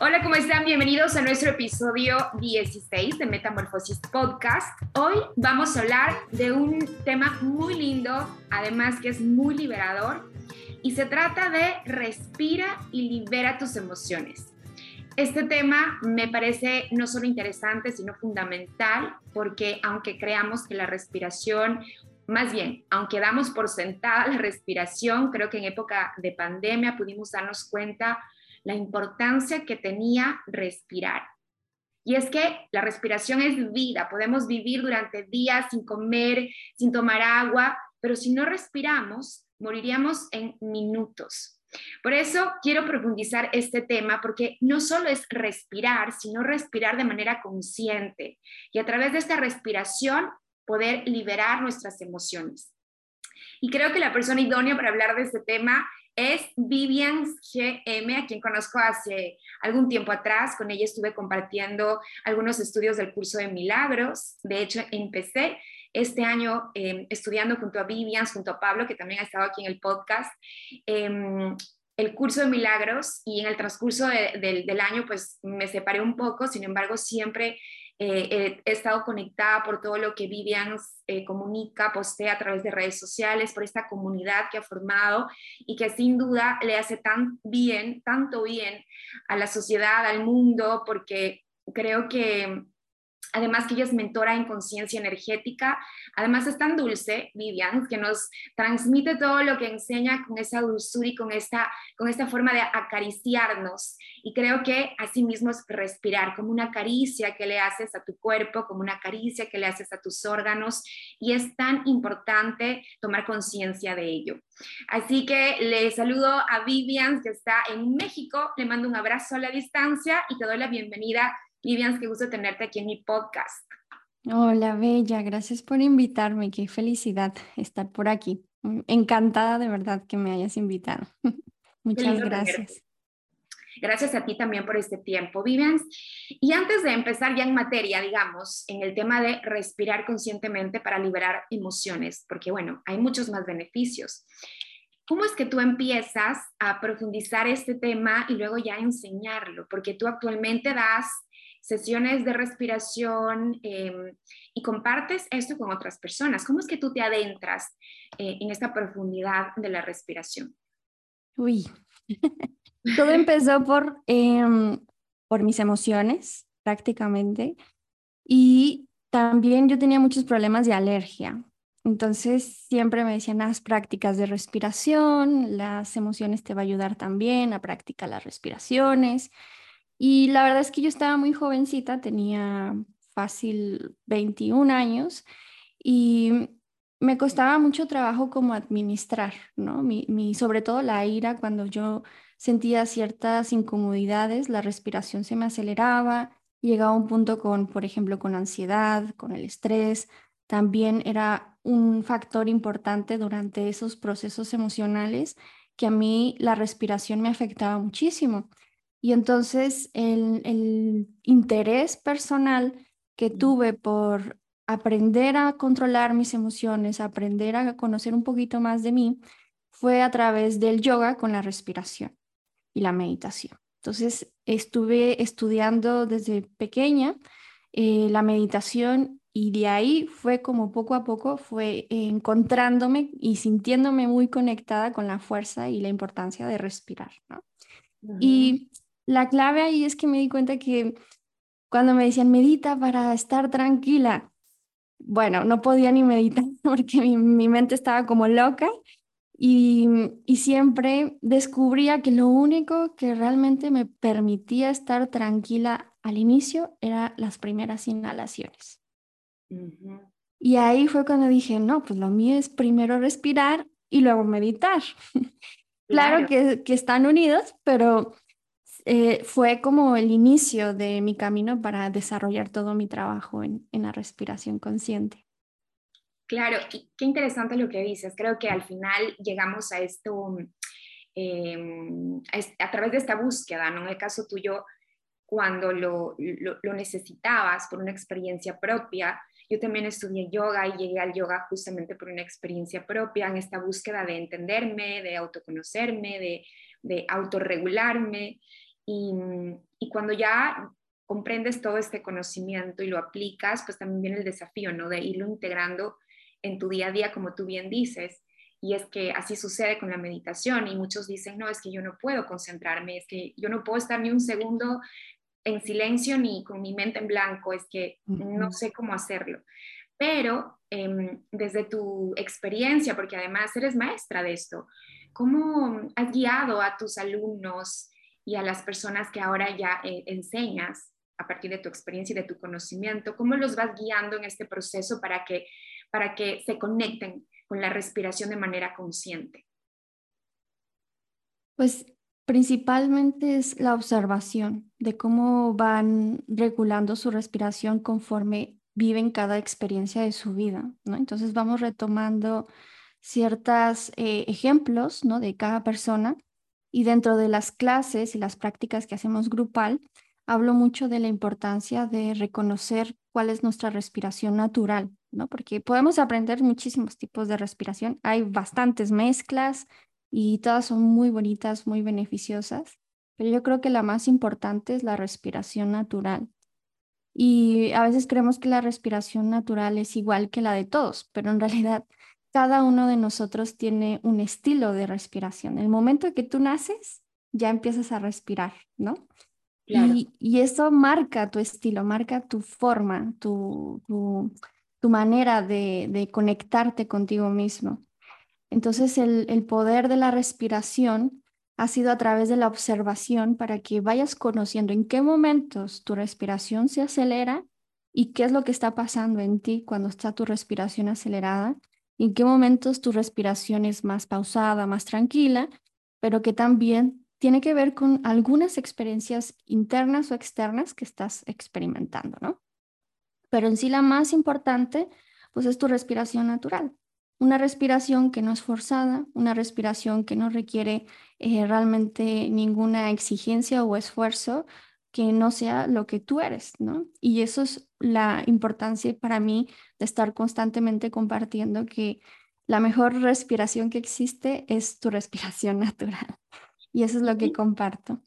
Hola, ¿cómo están? Bienvenidos a nuestro episodio 16 de Metamorfosis Podcast. Hoy vamos a hablar de un tema muy lindo, además que es muy liberador, y se trata de respira y libera tus emociones. Este tema me parece no solo interesante, sino fundamental, porque aunque creamos que la respiración más bien, aunque damos por sentada la respiración, creo que en época de pandemia pudimos darnos cuenta la importancia que tenía respirar. Y es que la respiración es vida, podemos vivir durante días sin comer, sin tomar agua, pero si no respiramos, moriríamos en minutos. Por eso quiero profundizar este tema porque no solo es respirar, sino respirar de manera consciente y a través de esta respiración poder liberar nuestras emociones. Y creo que la persona idónea para hablar de este tema es Vivian GM, a quien conozco hace algún tiempo atrás. Con ella estuve compartiendo algunos estudios del curso de milagros. De hecho, empecé este año em, estudiando junto a Vivian, junto a Pablo, que también ha estado aquí en el podcast, em, el curso de milagros y en el transcurso del año pues me separé un poco, sin embargo siempre eh, he estado conectada por todo lo que Vivian eh, comunica, postea a través de redes sociales, por esta comunidad que ha formado y que sin duda le hace tan bien, tanto bien a la sociedad, al mundo, porque creo que Además que ella es mentora en conciencia energética. Además es tan dulce, Vivian, que nos transmite todo lo que enseña con esa dulzura y con esta, con esta forma de acariciarnos. Y creo que así mismo es respirar, como una caricia que le haces a tu cuerpo, como una caricia que le haces a tus órganos. Y es tan importante tomar conciencia de ello. Así que le saludo a Vivian, que está en México. Le mando un abrazo a la distancia y te doy la bienvenida Vivian, qué gusto tenerte aquí en mi podcast. Hola, Bella, gracias por invitarme, qué felicidad estar por aquí. Encantada de verdad que me hayas invitado. Muchas gracias. Gracias a ti también por este tiempo, Vivian. Y antes de empezar ya en materia, digamos, en el tema de respirar conscientemente para liberar emociones, porque bueno, hay muchos más beneficios. ¿Cómo es que tú empiezas a profundizar este tema y luego ya enseñarlo? Porque tú actualmente das sesiones de respiración em, y compartes esto con otras personas. ¿Cómo es que tú te adentras eh, en esta profundidad de la respiración? Uy, todo empezó por, em, por mis emociones prácticamente y también yo tenía muchos problemas de alergia. Entonces siempre me decían, haz prácticas de respiración, las emociones te va a ayudar también a practicar las respiraciones. Y la verdad es que yo estaba muy jovencita, tenía fácil 21 años y me costaba mucho trabajo como administrar, ¿no? Mi, mi, sobre todo la ira, cuando yo sentía ciertas incomodidades, la respiración se me aceleraba, llegaba a un punto con, por ejemplo, con ansiedad, con el estrés, también era un factor importante durante esos procesos emocionales que a mí la respiración me afectaba muchísimo. Y entonces el, interés personal que tuve por aprender a controlar mis emociones, aprender a conocer un poquito más de mí, fue a través del yoga con la respiración y la meditación. Entonces estuve estudiando desde pequeña eh, la meditación y de ahí fue como poco a poco fue encontrándome y sintiéndome muy conectada con la fuerza y la importancia de respirar. Y la clave ahí es que me di cuenta que cuando me decían medita para estar tranquila, bueno, no podía ni meditar porque mi, mente estaba como loca Y, y, siempre descubría que lo único que realmente me permitía estar tranquila al inicio era las primeras inhalaciones. Y ahí fue cuando dije, no, pues lo mío es primero respirar y luego meditar. claro, que, que, están unidos, pero eh, fue como el inicio de mi camino para desarrollar todo mi trabajo en, en la respiración consciente. Claro, y qué interesante lo que dices. Creo que al final llegamos a esto em, a, través de esta búsqueda, ¿no? En el caso tuyo, cuando lo, lo, necesitabas por una experiencia propia, yo también estudié yoga y llegué al yoga justamente por una experiencia propia, en esta búsqueda de entenderme, de autoconocerme, de, de autorregularme. Y, y, cuando ya comprendes todo este conocimiento y lo aplicas, pues también viene el desafío, ¿no? De irlo integrando en tu día a día, como tú bien dices. Y es que así sucede con la meditación y muchos dicen, no, es que yo no puedo concentrarme, es que yo no puedo estar ni un segundo en silencio ni con mi mente en blanco, es que no sé cómo hacerlo. Pero em, desde tu experiencia, porque además eres maestra de esto, ¿cómo has guiado a tus alumnos y a las personas que ahora ya eh, enseñas a partir de tu experiencia y de tu conocimiento? ¿Cómo los vas guiando en este proceso para que para que se conecten con la respiración de manera consciente? Pues principalmente es la observación de cómo van regulando su respiración conforme viven cada experiencia de su vida, ¿no? Entonces vamos retomando ciertos eh, ejemplos, ¿no? De cada persona y dentro de las clases y las prácticas que hacemos grupal, hablo mucho de la importancia de reconocer cuál es nuestra respiración natural, ¿no? Porque podemos aprender muchísimos tipos de respiración, hay bastantes mezclas y todas son muy bonitas, muy beneficiosas, pero yo creo que la más importante es la respiración natural. Y a veces creemos que la respiración natural es igual que la de todos, pero en realidad cada uno de nosotros tiene un estilo de respiración. El momento que tú naces, ya empiezas a respirar, ¿no? Y, eso marca tu estilo, marca tu forma, tu, tu, manera de, conectarte contigo mismo. Entonces el, el poder de la respiración ha sido a través de la observación para que vayas conociendo en qué momentos tu respiración se acelera y qué es lo que está pasando en ti cuando está tu respiración acelerada, en qué momentos tu respiración es más pausada, más tranquila, pero que también tiene que ver con algunas experiencias internas o externas que estás experimentando, ¿no? Pero en sí la más importante, pues es tu respiración natural. Una respiración que no es forzada, una respiración que no requiere eh, realmente ninguna exigencia o esfuerzo que no sea lo que tú eres, ¿no? Y eso es la importancia para mí de estar constantemente compartiendo que la mejor respiración que existe es tu respiración natural. Y eso es lo que comparto.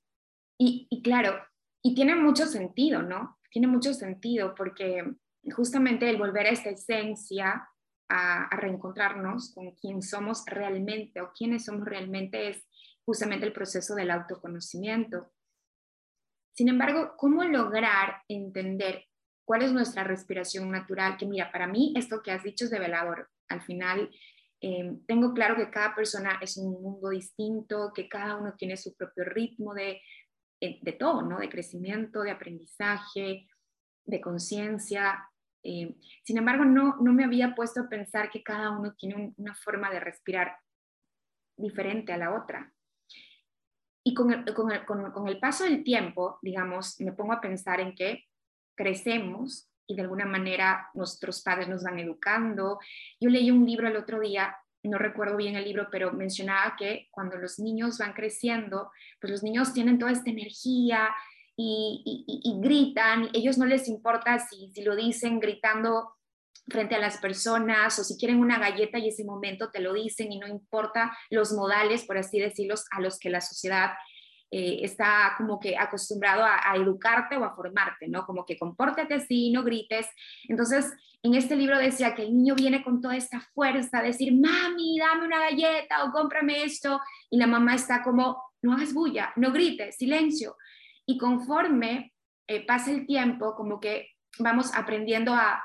Y, claro, y tiene mucho sentido, ¿no? Tiene mucho sentido porque justamente el volver a esta esencia, a, a reencontrarnos con quién somos realmente o quiénes somos realmente es justamente el proceso del autoconocimiento. Sin embargo, ¿cómo lograr entender cuál es nuestra respiración natural? Que mira, para mí esto que has dicho es develador. Al final, Em, tengo claro que cada persona es un mundo distinto, que cada uno tiene su propio ritmo de, eh, de todo, ¿no? De crecimiento, de aprendizaje, de conciencia. Em, sin embargo, no, no me había puesto a pensar que cada uno tiene una forma de respirar diferente a la otra. Y con el, con, el, con el paso del tiempo, digamos, me pongo a pensar en que crecemos y de alguna manera nuestros padres nos van educando. Yo leí un libro el otro día, no recuerdo bien el libro, pero mencionaba que cuando los niños van creciendo, pues los niños tienen toda esta energía y, y, gritan, ellos no les importa si, si lo dicen gritando frente a las personas o si quieren una galleta y ese momento te lo dicen y no importa los modales, por así decirlo, a los que la sociedad eh, está como que acostumbrado a, educarte o a formarte, ¿no? Como que compórtate así, no grites. Entonces, en este libro decía que el niño viene con toda esta fuerza a decir, mami, dame una galleta o cómprame esto, y la mamá está como, no hagas bulla, no grites, silencio. Y conforme eh, pasa el tiempo, como que vamos aprendiendo a,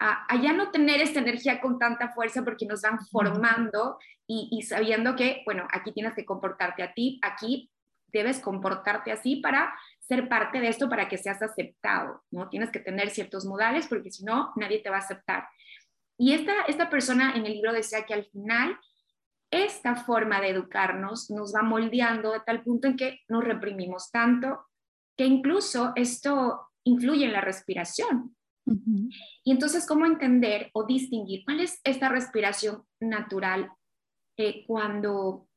a, ya no tener esta energía con tanta fuerza porque nos van formando y, y, sabiendo que, bueno, aquí tienes que comportarte a ti, aquí debes comportarte así para ser parte de esto, para que seas aceptado, ¿no? Tienes que tener ciertos modales porque si no, nadie te va a aceptar. Y esta, esta persona en el libro decía que al final esta forma de educarnos nos va moldeando de tal punto en que nos reprimimos tanto que incluso esto influye en la respiración. Y entonces, ¿cómo entender o distinguir cuál es esta respiración natural eh, cuando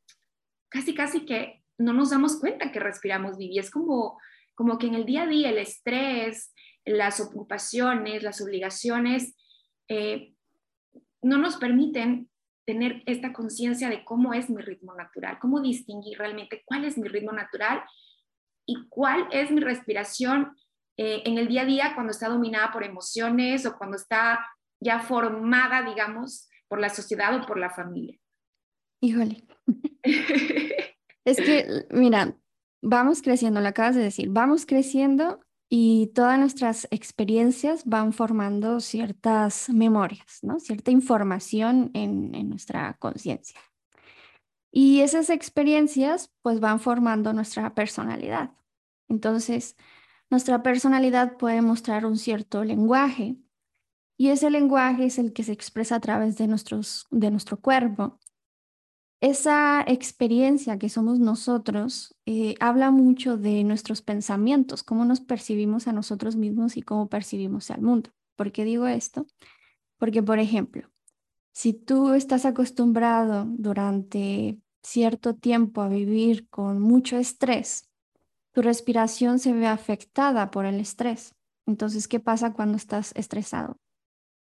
casi, casi que no nos damos cuenta que respiramos bien? es como, como que en el día a día el estrés, las ocupaciones, las obligaciones, eh, no nos permiten tener esta conciencia de cómo es mi ritmo natural, cómo distinguir realmente cuál es mi ritmo natural y cuál es mi respiración eh, en el día a día cuando está dominada por emociones o cuando está ya formada, digamos, por la sociedad o por la familia. Híjole. es que, mira, vamos creciendo, lo acabas de decir, vamos creciendo y todas nuestras experiencias van formando ciertas memorias, ¿no? Cierta información en, en nuestra conciencia. Y esas experiencias pues van formando nuestra personalidad. Entonces, nuestra personalidad puede mostrar un cierto lenguaje y ese lenguaje es el que se expresa a través de, nuestros, de nuestro cuerpo. Esa experiencia que somos nosotros eh, habla mucho de nuestros pensamientos, cómo nos percibimos a nosotros mismos y cómo percibimos al mundo. ¿Por qué digo esto? Porque, por ejemplo, si tú estás acostumbrado durante cierto tiempo a vivir con mucho estrés, tu respiración se ve afectada por el estrés. Entonces, ¿qué pasa cuando estás estresado?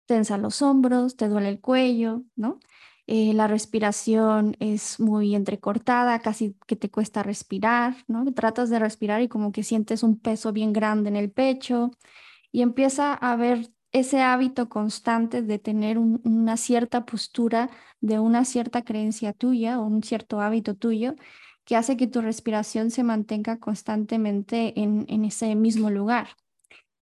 Tensa los hombros, te duele el cuello, ¿no? Eh, la respiración es muy entrecortada, casi que te cuesta respirar, ¿no? Tratas de respirar y como que sientes un peso bien grande en el pecho y empieza a haber ese hábito constante de tener una cierta postura de una cierta creencia tuya o un cierto hábito tuyo que hace que tu respiración se mantenga constantemente en, ese mismo lugar.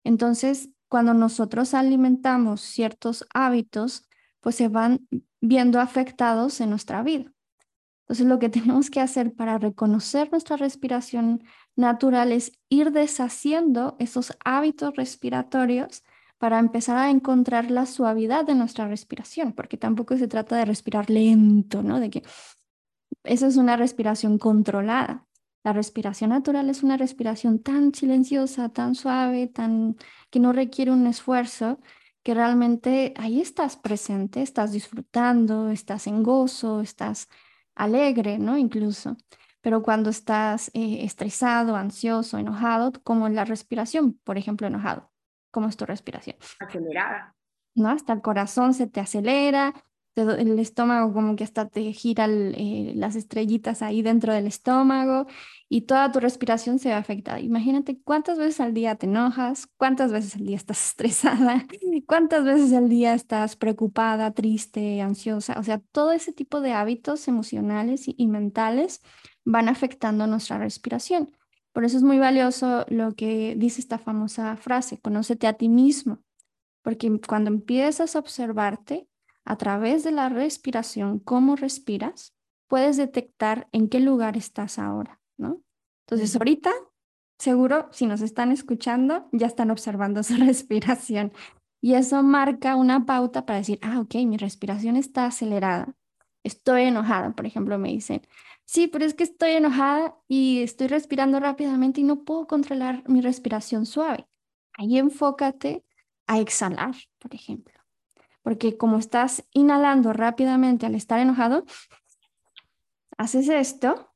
Entonces, cuando nosotros alimentamos ciertos hábitos, pues se van viendo afectados en nuestra vida. Entonces, lo que tenemos que hacer para reconocer nuestra respiración natural es ir deshaciendo esos hábitos respiratorios para empezar a encontrar la suavidad de nuestra respiración, porque tampoco se trata de respirar lento, ¿no? De que esa es una respiración controlada. La respiración natural es una respiración tan silenciosa, tan suave, tan que no requiere un esfuerzo, que realmente ahí estás presente, estás disfrutando, estás en gozo, estás alegre, ¿no? Incluso. Pero cuando estás eh, estresado, ansioso, enojado, como la respiración, por ejemplo, enojado, ¿cómo es tu respiración? Acelerada. ¿No? Hasta el corazón se te acelera, el estómago como que hasta te gira eh, las estrellitas ahí dentro del estómago y toda tu respiración se ve afectada. Imagínate cuántas veces al día te enojas, cuántas veces al día estás estresada, cuántas veces al día estás preocupada, triste, ansiosa. O sea, todo ese tipo de hábitos emocionales y mentales van afectando nuestra respiración. Por eso es muy valioso lo que dice esta famosa frase, conócete a ti mismo, porque cuando empiezas a observarte, a través de la respiración, cómo respiras, puedes detectar en qué lugar estás ahora, ¿no? Entonces, ahorita, seguro, si nos están escuchando, ya están observando su respiración. Y eso marca una pauta para decir, ah, ok, mi respiración está acelerada. Estoy enojada, por ejemplo, me dicen, sí, pero es que estoy enojada y estoy respirando rápidamente y no puedo controlar mi respiración suave. Ahí enfócate a exhalar, por ejemplo porque como estás inhalando rápidamente al estar enojado, haces esto,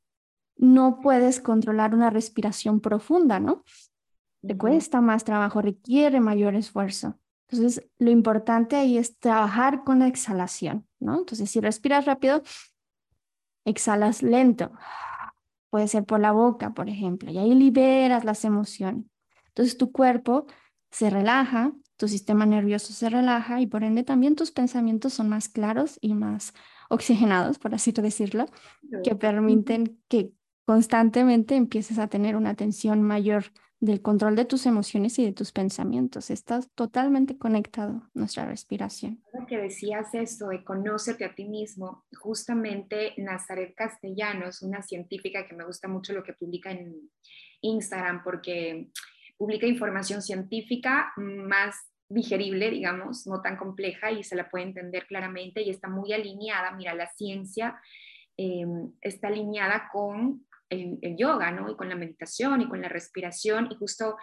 no puedes controlar una respiración profunda, ¿no? Te cuesta más trabajo, requiere mayor esfuerzo. Entonces, lo importante ahí es trabajar con la exhalación, ¿no? Entonces, si respiras rápido, exhalas lento. Puede ser por la boca, por ejemplo, y ahí liberas las emociones. Entonces, tu cuerpo se relaja, tu sistema nervioso se relaja y por ende también tus pensamientos son más claros y más oxigenados, por así decirlo, que permiten que constantemente empieces a tener una atención mayor del control de tus emociones y de tus pensamientos. Está totalmente conectado nuestra respiración. Que decías eso de conócete a ti mismo, justamente Nazaret Castellanos, una científica que me gusta mucho lo que publica en Instagram porque publica información científica más digerible, digamos, no tan compleja y se la puede entender claramente y está muy alineada. Mira, la ciencia eh, está alineada con el, yoga, ¿no? Y con la meditación y con la respiración. Y justo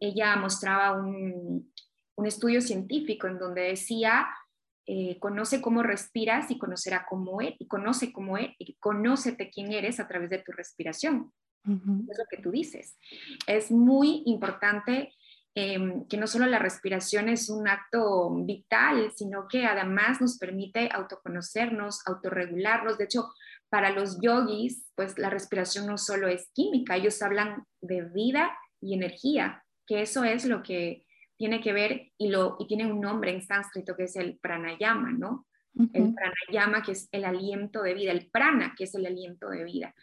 ella mostraba un, un estudio científico en donde decía, eh, conoce cómo respiras y conocerá cómo es, y conoce cómo es, y conócete quién eres a través de tu respiración. Es lo que tú dices. Es muy importante em, que no solo la respiración es un acto vital, sino que además nos permite autoconocernos, autorregularnos. De hecho, para los yogis, pues la respiración no solo es química, ellos hablan de vida y energía, que eso es lo que tiene que ver y, lo, y tiene un nombre en sánscrito que es el pranayama, ¿no? El pranayama que es el aliento de vida, el prana que es el aliento de vida.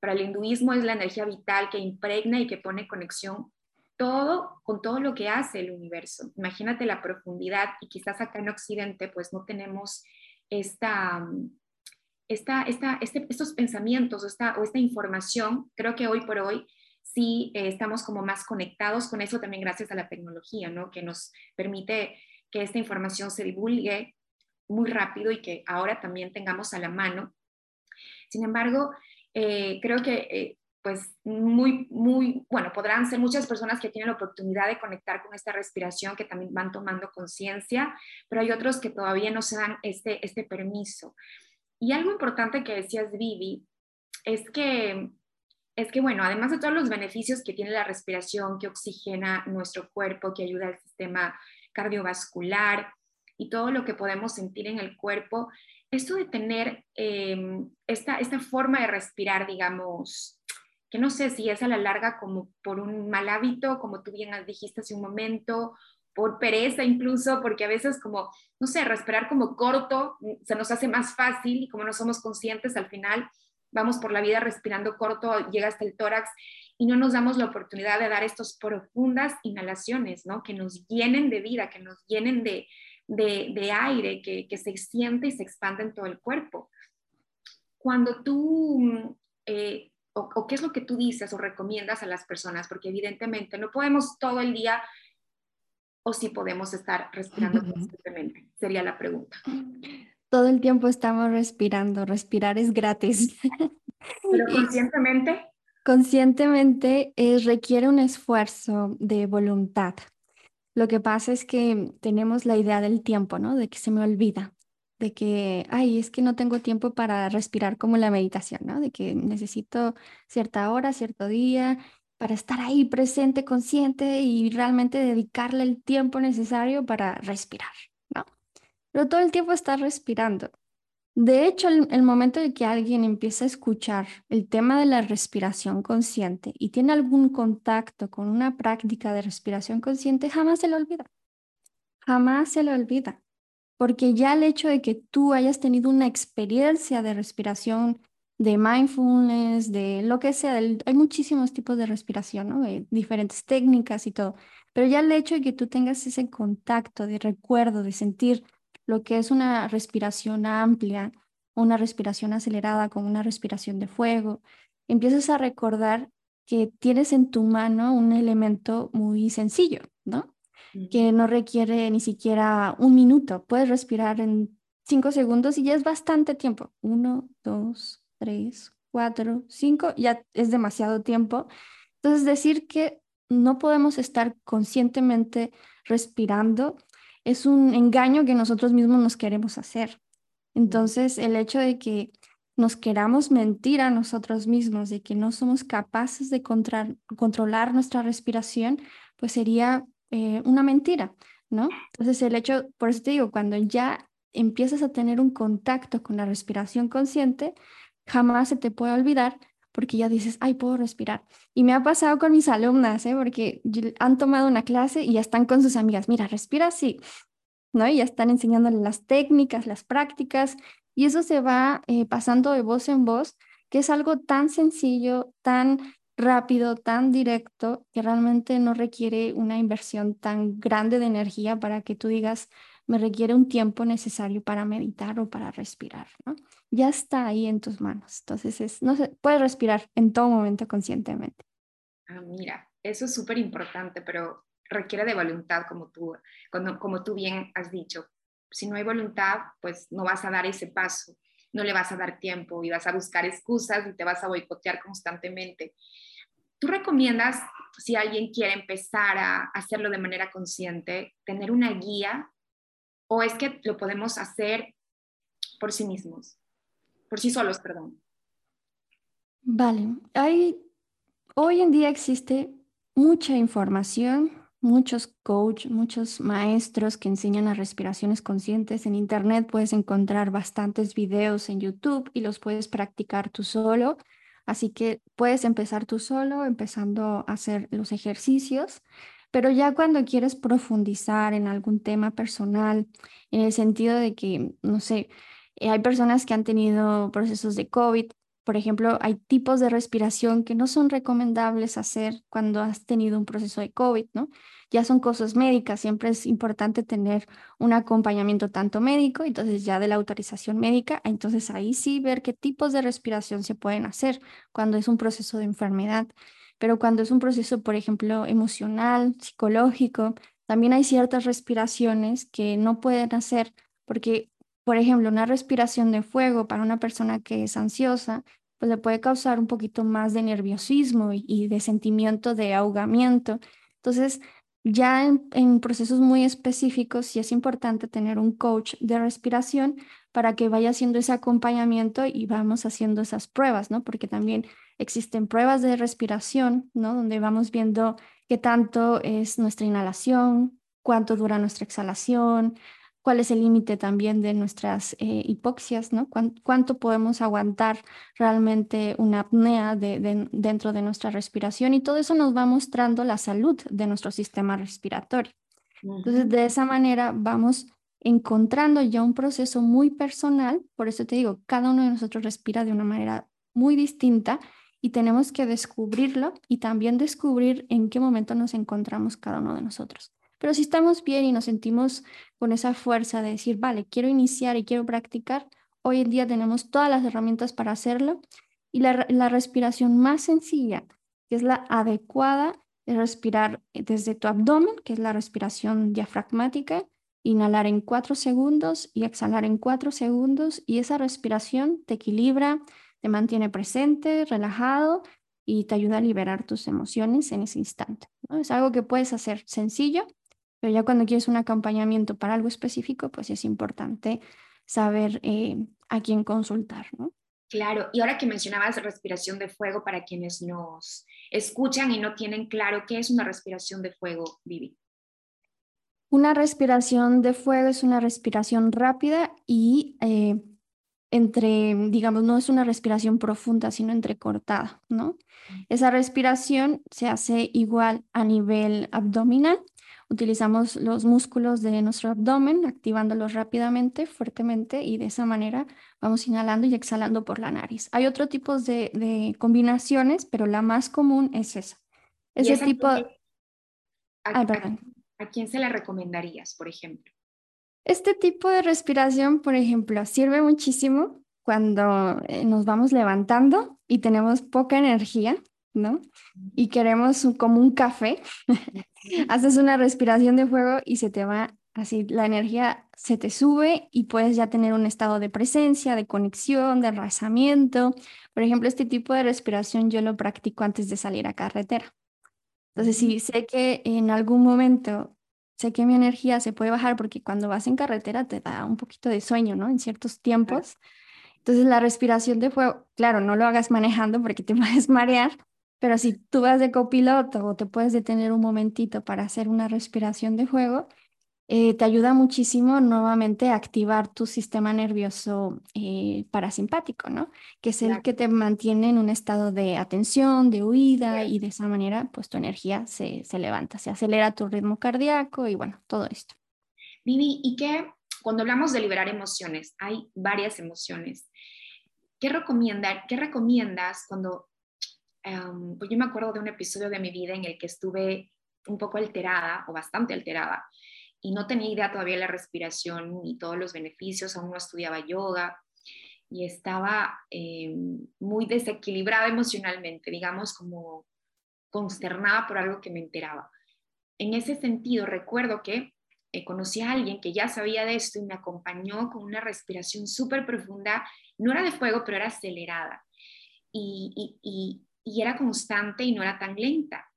Para el hinduismo es la energía vital que impregna y que pone conexión todo con todo lo que hace el universo. Imagínate la profundidad y quizás acá en Occidente pues no tenemos esta esta, esta, este, estos pensamientos esta, o esta información, creo que hoy por hoy sí eh, estamos como más conectados con eso también gracias a la tecnología, ¿no? Que nos permite que esta información se divulgue muy rápido y que ahora también tengamos a la mano. Sin embargo, eh, creo que eh, pues muy, muy, bueno, podrán ser muchas personas que tienen la oportunidad de conectar con esta respiración, que también van tomando conciencia, pero hay otros que todavía no se dan este, este permiso. Y algo importante que decías, Vivi, es que, es que, bueno, además de todos los beneficios que tiene la respiración, que oxigena nuestro cuerpo, que ayuda al sistema cardiovascular y todo lo que podemos sentir en el cuerpo, esto de tener em, esta, esta forma de respirar, digamos, que no sé si es a la larga como por un mal hábito, como tú bien dijiste hace un momento, por pereza incluso, porque a veces como, no sé, respirar como corto mm, se nos hace más fácil y como no somos conscientes, al final vamos por la vida respirando corto, llega hasta el tórax y no nos damos la oportunidad de dar estas profundas inhalaciones, ¿no? Que nos llenen de vida, que nos llenen de, de, aire, que, que, se siente y se expande en todo el cuerpo. Cuando tú, eh, o, o qué es lo que tú dices o recomiendas a las personas, porque evidentemente no podemos todo el día o si podemos estar respirando constantemente? Sería la pregunta. Todo el tiempo estamos respirando, respirar es gratis. Pero conscientemente. Conscientemente eh, requiere un esfuerzo de voluntad. Lo que pasa es que tenemos la idea del tiempo, ¿no? De que se me olvida, de que, ay, es que no tengo tiempo para respirar como la meditación, ¿no? De que necesito cierta hora, cierto día para estar ahí presente, consciente y realmente dedicarle el tiempo necesario para respirar, ¿no? Pero todo el tiempo está respirando. De hecho, el, momento de que alguien empieza a escuchar el tema de la respiración consciente y tiene algún contacto con una práctica de respiración consciente, jamás se le olvida. Jamás se le olvida. Porque ya el hecho de que tú hayas tenido una experiencia de respiración de mindfulness, de lo que sea. hay muchísimos tipos de respiración, ¿no? Diferentes técnicas y todo. Pero ya el hecho de que tú tengas ese contacto de recuerdo, de sentir lo que es una respiración amplia, una respiración acelerada con una respiración de fuego, empiezas a recordar que tienes en tu mano un elemento muy sencillo, ¿no? Que no requiere ni siquiera un minuto. Puedes respirar en cinco segundos y ya es bastante tiempo. Uno, dos, tres, cuatro, cinco, ya es demasiado tiempo. Entonces, decir que no podemos estar conscientemente respirando es un engaño que nosotros mismos nos queremos hacer. Entonces, el hecho de que nos queramos mentir a nosotros mismos, de que no somos capaces de controlar nuestra respiración, pues sería eh, una mentira, ¿no? Entonces, el hecho, por eso te digo, cuando ya empiezas a tener un contacto con la respiración consciente, jamás se te puede olvidar porque ya dices, ay, puedo respirar. Y me ha pasado con mis alumnas, ¿eh? porque han tomado una clase y ya están con sus amigas, mira, respira así, ¿no? Y ya están enseñándole las técnicas, las prácticas, y eso se va eh, pasando de voz en voz, que es algo tan sencillo, tan rápido, tan directo, que realmente no requiere una inversión tan grande de energía para que tú digas, me requiere un tiempo necesario para meditar o para respirar, ¿no? Ya está ahí en tus manos. Entonces, es, no se, puedes respirar en todo momento conscientemente. Ah, mira, eso es súper importante, pero requiere de voluntad, como tú, como, como tú bien has dicho. Si no hay voluntad, pues no vas a dar ese paso, no le vas a dar tiempo y vas a buscar excusas y te vas a boicotear constantemente. ¿Tú recomiendas, si alguien quiere empezar a hacerlo de manera consciente, tener una guía o es que lo podemos hacer por sí mismos, por sí solos, perdón? Vale, hay, hoy en día existe mucha información, muchos coaches, muchos maestros que enseñan las respiraciones conscientes. En Internet puedes encontrar bastantes videos en YouTube y los puedes practicar tú solo. Así que puedes empezar tú solo, empezando a hacer los ejercicios, pero ya cuando quieres profundizar en algún tema personal, en el sentido de que, no sé, eh, hay personas que han tenido procesos de COVID, por ejemplo, hay tipos de respiración que no son recomendables hacer cuando has tenido un proceso de COVID, ¿no? Ya son cosas médicas, siempre es importante tener un acompañamiento tanto médico, entonces ya de la autorización médica, entonces ahí sí ver qué tipos de respiración se pueden hacer cuando es un proceso de enfermedad. Pero cuando es un proceso, por ejemplo, emocional, psicológico, también hay ciertas respiraciones que no pueden hacer porque por ejemplo, una respiración de fuego para una persona que es ansiosa, pues le puede causar un poquito más de nerviosismo y, de sentimiento de ahogamiento. Entonces, ya en, procesos muy específicos, sí es importante tener un coach de respiración para que vaya haciendo ese acompañamiento y vamos haciendo esas pruebas, ¿no? Porque también existen pruebas de respiración, ¿no? Donde vamos viendo qué tanto es nuestra inhalación, cuánto dura nuestra exhalación, cuál es el límite también de nuestras eh, hipoxias, ¿no? ¿Cuánto podemos aguantar realmente una apnea dentro de nuestra respiración? Y todo eso nos va mostrando la salud de nuestro sistema respiratorio. Entonces, de esa manera vamos encontrando ya un proceso muy personal, por eso te digo, cada uno de nosotros respira de una manera muy distinta y tenemos que descubrirlo y también descubrir en qué momento nos encontramos cada uno de nosotros. Pero si estamos bien y nos sentimos con esa fuerza de decir, vale, quiero iniciar y quiero practicar, hoy en día tenemos todas las herramientas para hacerlo. Y la, respiración más sencilla, que es la adecuada, es respirar desde tu abdomen, que es la respiración diafragmática, inhalar en cuatro segundos y exhalar en cuatro segundos. Y esa respiración te equilibra, te mantiene presente, relajado y te ayuda a liberar tus emociones en ese instante. Es algo que puedes hacer sencillo pero ya cuando quieres un acompañamiento para algo específico, pues es importante saber eh, a quién consultar, ¿no? Claro, y ahora que mencionabas respiración de fuego para quienes nos escuchan y no tienen claro qué es una respiración de fuego, Vivi. Una respiración de fuego es una respiración rápida y eh, entre, digamos, no es una respiración profunda, sino entrecortada, ¿no? Mm. Esa respiración se hace igual a nivel abdominal Utilizamos los músculos de nuestro abdomen, activándolos rápidamente, fuertemente, y de esa manera vamos inhalando y exhalando por la nariz. Hay otro tipos de, combinaciones, pero la más común es esa. Ese tipo... A, ah, ¿A quién se la recomendarías, por ejemplo? Este tipo de respiración, por ejemplo, sirve muchísimo cuando eh, nos vamos levantando y tenemos poca energía, ¿no? Y queremos como un café. Haces una respiración de fuego y se te va así, la energía se te sube y puedes ya tener un estado de presencia, de conexión, de arrasamiento. Por ejemplo, este tipo de respiración yo lo practico antes de salir a carretera. Entonces, si sé que en algún momento sé que mi energía se puede bajar porque cuando vas en carretera te da un poquito de sueño, ¿no? En ciertos tiempos. Entonces, la respiración de fuego, claro, no lo hagas manejando porque te puedes marear, pero si tú vas de copiloto o te puedes detener un momentito para hacer una respiración de juego, eh, te ayuda muchísimo nuevamente a activar tu sistema nervioso eh, parasimpático, ¿no? Que es el que te mantiene en un estado de atención, de huida y de esa manera pues tu energía se, se levanta, se acelera tu ritmo cardíaco y bueno, todo esto. Vivi, ¿y qué? Cuando hablamos de liberar emociones, hay varias emociones. ¿Qué, recomienda, ¿Qué recomiendas cuando pues yo me acuerdo de un episodio de mi vida en el que estuve un poco alterada o bastante alterada y no tenía idea todavía de la respiración ni todos los beneficios, aún no estudiaba yoga y estaba eh, muy desequilibrada emocionalmente, digamos como consternada por algo que me enteraba. En ese sentido, recuerdo que eh, conocí a alguien que ya sabía de esto y me acompañó con una respiración súper profunda, no era de fuego, pero era acelerada y, y, y, era constante y no era tan lenta.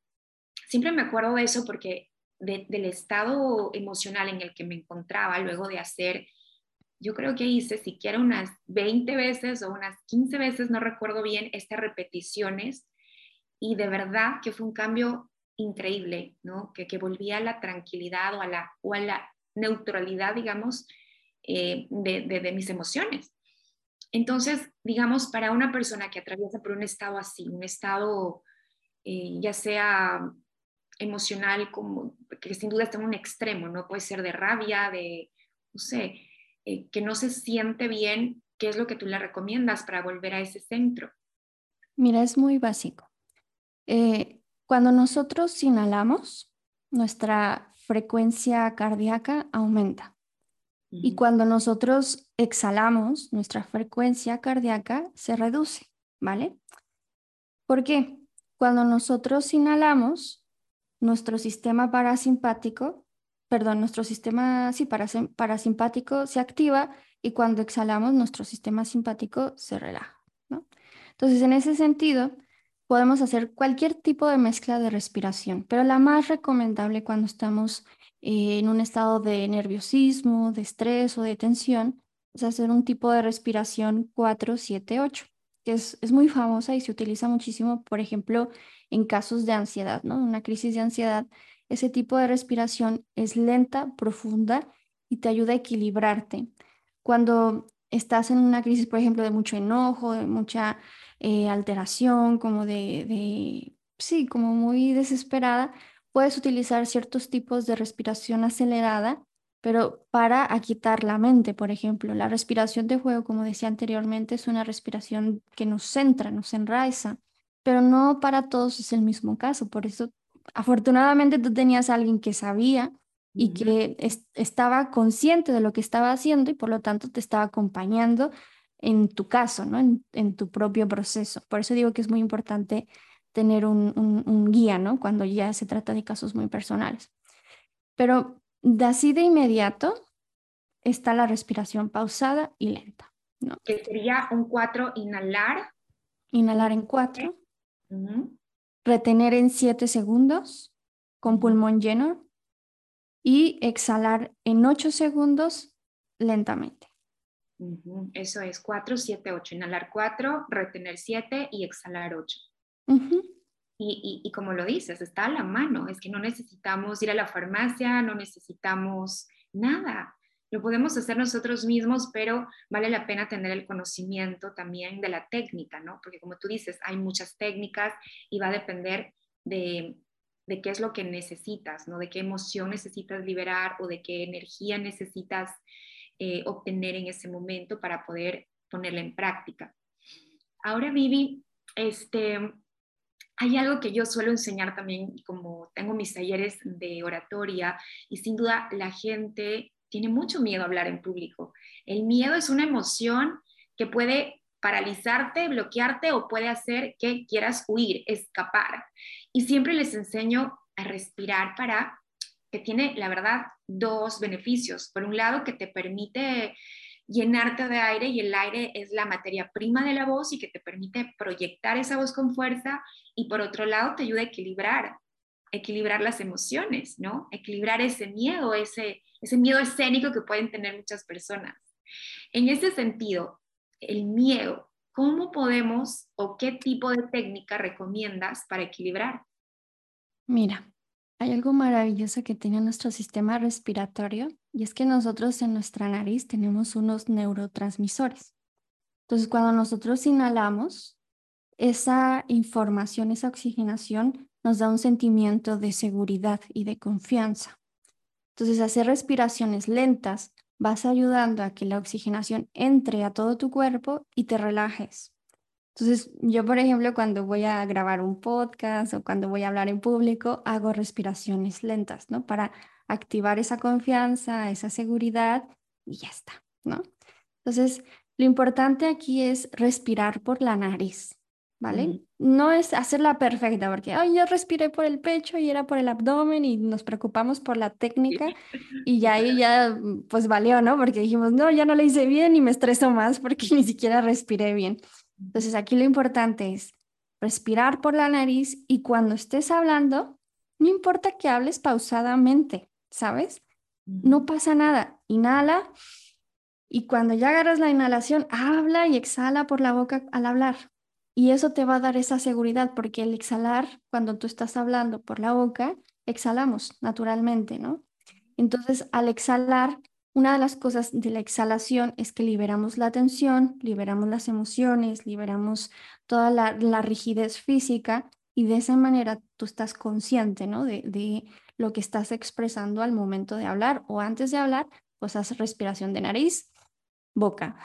Siempre me acuerdo de eso porque del estado emocional en el que me encontraba luego de hacer, yo creo que hice siquiera unas 20 veces o unas 15 veces, no recuerdo bien, estas repeticiones y de verdad que fue un cambio increíble, ¿no? Que, que volvía a la tranquilidad o a la, o a la neutralidad, digamos, eh, de, de, mis emociones. Entonces, digamos, para una persona que atraviesa por un estado así, un estado eh, ya sea emocional, como que sin duda está en un extremo, ¿no? Puede ser de rabia, de, no sé, eh, que no se siente bien, ¿qué es lo que tú le recomiendas para volver a ese centro? Mira, es muy básico. Cuando nosotros inhalamos, nuestra frecuencia cardíaca aumenta. Y cuando nosotros exhalamos, nuestra frecuencia cardíaca se reduce, ¿vale? ¿Por qué? Cuando nosotros inhalamos, nuestro sistema parasimpático, perdón, nuestro sistema sí, parasimpático se activa y cuando exhalamos, nuestro sistema simpático se relaja, ¿no? Entonces, en ese sentido, podemos hacer cualquier tipo de mezcla de respiración, pero la más recomendable cuando estamos en un estado de nerviosismo, de estrés o de tensión es hacer un tipo de respiración 4-7-8, que es, es muy famosa y se utiliza muchísimo, por ejemplo, en casos de ansiedad, ¿no? Una crisis de ansiedad, ese tipo de respiración es lenta, profunda y te ayuda a equilibrarte. Cuando estás en una crisis, por ejemplo, de mucho enojo, de mucha eh, alteración, como de, sí, como muy desesperada, puedes utilizar ciertos tipos de respiración acelerada, pero para aquitar la mente, por ejemplo. La respiración de juego, como decía anteriormente, es una respiración que nos centra, nos enraiza, pero no para todos es el mismo caso. Por eso, afortunadamente, tú tenías a alguien que sabía y que estaba consciente de lo que estaba haciendo y por lo tanto te estaba acompañando en tu caso, ¿no? En, tu propio proceso. Por eso digo que es muy importante tener un, guía, ¿no? Cuando ya se trata de casos muy personales. Pero de así de inmediato está la respiración pausada y lenta, ¿no? Que sería un 4, inhalar. Inhalar en 4. Retener en 7 segundos con pulmón lleno. Y exhalar en 8 segundos lentamente. Eso es 4, 7, 8. Inhalar 4, retener 7 y exhalar 8. Y, y, como lo dices, está a la mano. Es que no necesitamos ir a la farmacia, no necesitamos nada. Lo podemos hacer nosotros mismos, pero vale la pena tener el conocimiento también de la técnica, ¿no? Porque como tú dices, hay muchas técnicas y va a depender de, de qué es lo que necesitas, ¿no? De qué emoción necesitas liberar o de qué energía necesitas eh, obtener en ese momento para poder ponerla en práctica. Ahora, Vivi, este, hay algo que yo suelo enseñar también, como tengo mis talleres de oratoria, y sin duda la gente tiene mucho miedo a hablar en público. El miedo es una emoción que puede paralizarte, bloquearte o puede hacer que quieras huir, escapar. Y siempre les enseño a respirar para que tiene, la verdad, dos beneficios. Por un lado, que te permite llenarte de aire y el aire es la materia prima de la voz y que te permite proyectar esa voz con fuerza y por otro lado te ayuda a equilibrar, equilibrar las emociones, ¿no? Equilibrar ese miedo, ese, ese miedo escénico que pueden tener muchas personas. En ese sentido, el miedo, ¿cómo podemos o qué tipo de técnica recomiendas para equilibrar? Mira, hay algo maravilloso que tiene nuestro sistema respiratorio y es que nosotros en nuestra nariz tenemos unos neurotransmisores. Entonces, cuando nosotros inhalamos, esa información, esa oxigenación nos da un sentimiento de seguridad y de confianza. Entonces, hacer respiraciones lentas vas ayudando a que la oxigenación entre a todo tu cuerpo y te relajes. Entonces, yo, por ejemplo, cuando voy a grabar un podcast o cuando voy a hablar en público, hago respiraciones lentas, ¿no? Para activar esa confianza, esa seguridad y ya está, ¿no? Entonces, lo importante aquí es respirar por la nariz, ¿vale? No es hacerla perfecta, porque Ay, yo respiré por el pecho y era por el abdomen y nos preocupamos por la técnica y ya ahí ya pues valió, ¿no? Porque dijimos, no, ya no lo hice bien y me estreso más porque ni siquiera respiré bien. Entonces aquí lo importante es respirar por la nariz y cuando estés hablando, no importa que hables pausadamente, ¿sabes? No pasa nada. Inhala y cuando ya agarras la inhalación, habla y exhala por la boca al hablar. Y eso te va a dar esa seguridad, porque el exhalar, cuando tú estás hablando por la boca, exhalamos naturalmente, ¿no? Entonces, al exhalar, una de las cosas de la exhalación es que liberamos la tensión, liberamos las emociones, liberamos toda la, rigidez física y de esa manera tú estás consciente, ¿no? De, de lo que estás expresando al momento de hablar o antes de hablar, pues haces respiración de nariz boca.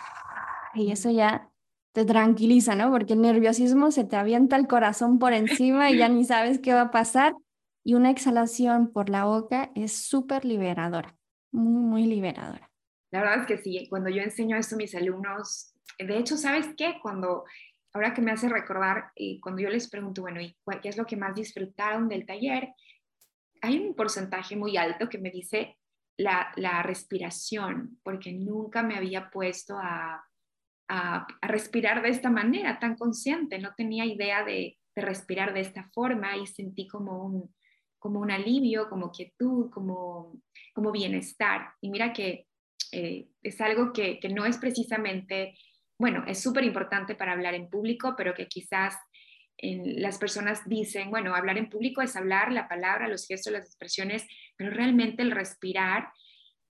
Y eso ya te tranquiliza, ¿no? Porque el nerviosismo se te avienta el corazón por encima y ya ni sabes qué va a pasar. Y una exhalación por la boca es súper liberadora, muy, muy liberadora. La verdad es que sí, cuando yo enseño esto a mis alumnos, de hecho, ¿sabes qué? Cuando, ahora que me hace recordar, y cuando yo les pregunto, bueno, ¿y qué es lo que más disfrutaron del taller? Hay un porcentaje muy alto que me dice, la, respiración, porque nunca me había puesto a, respirar de esta manera tan consciente, no tenía idea de, respirar de esta forma y sentí como un, alivio, como quietud, como, como bienestar. Y mira que eh, es algo que, que, no es precisamente, bueno, es súper importante para hablar en público, pero que quizás en, las personas dicen, bueno, hablar en público es hablar la palabra, los gestos, las expresiones, pero realmente el respirar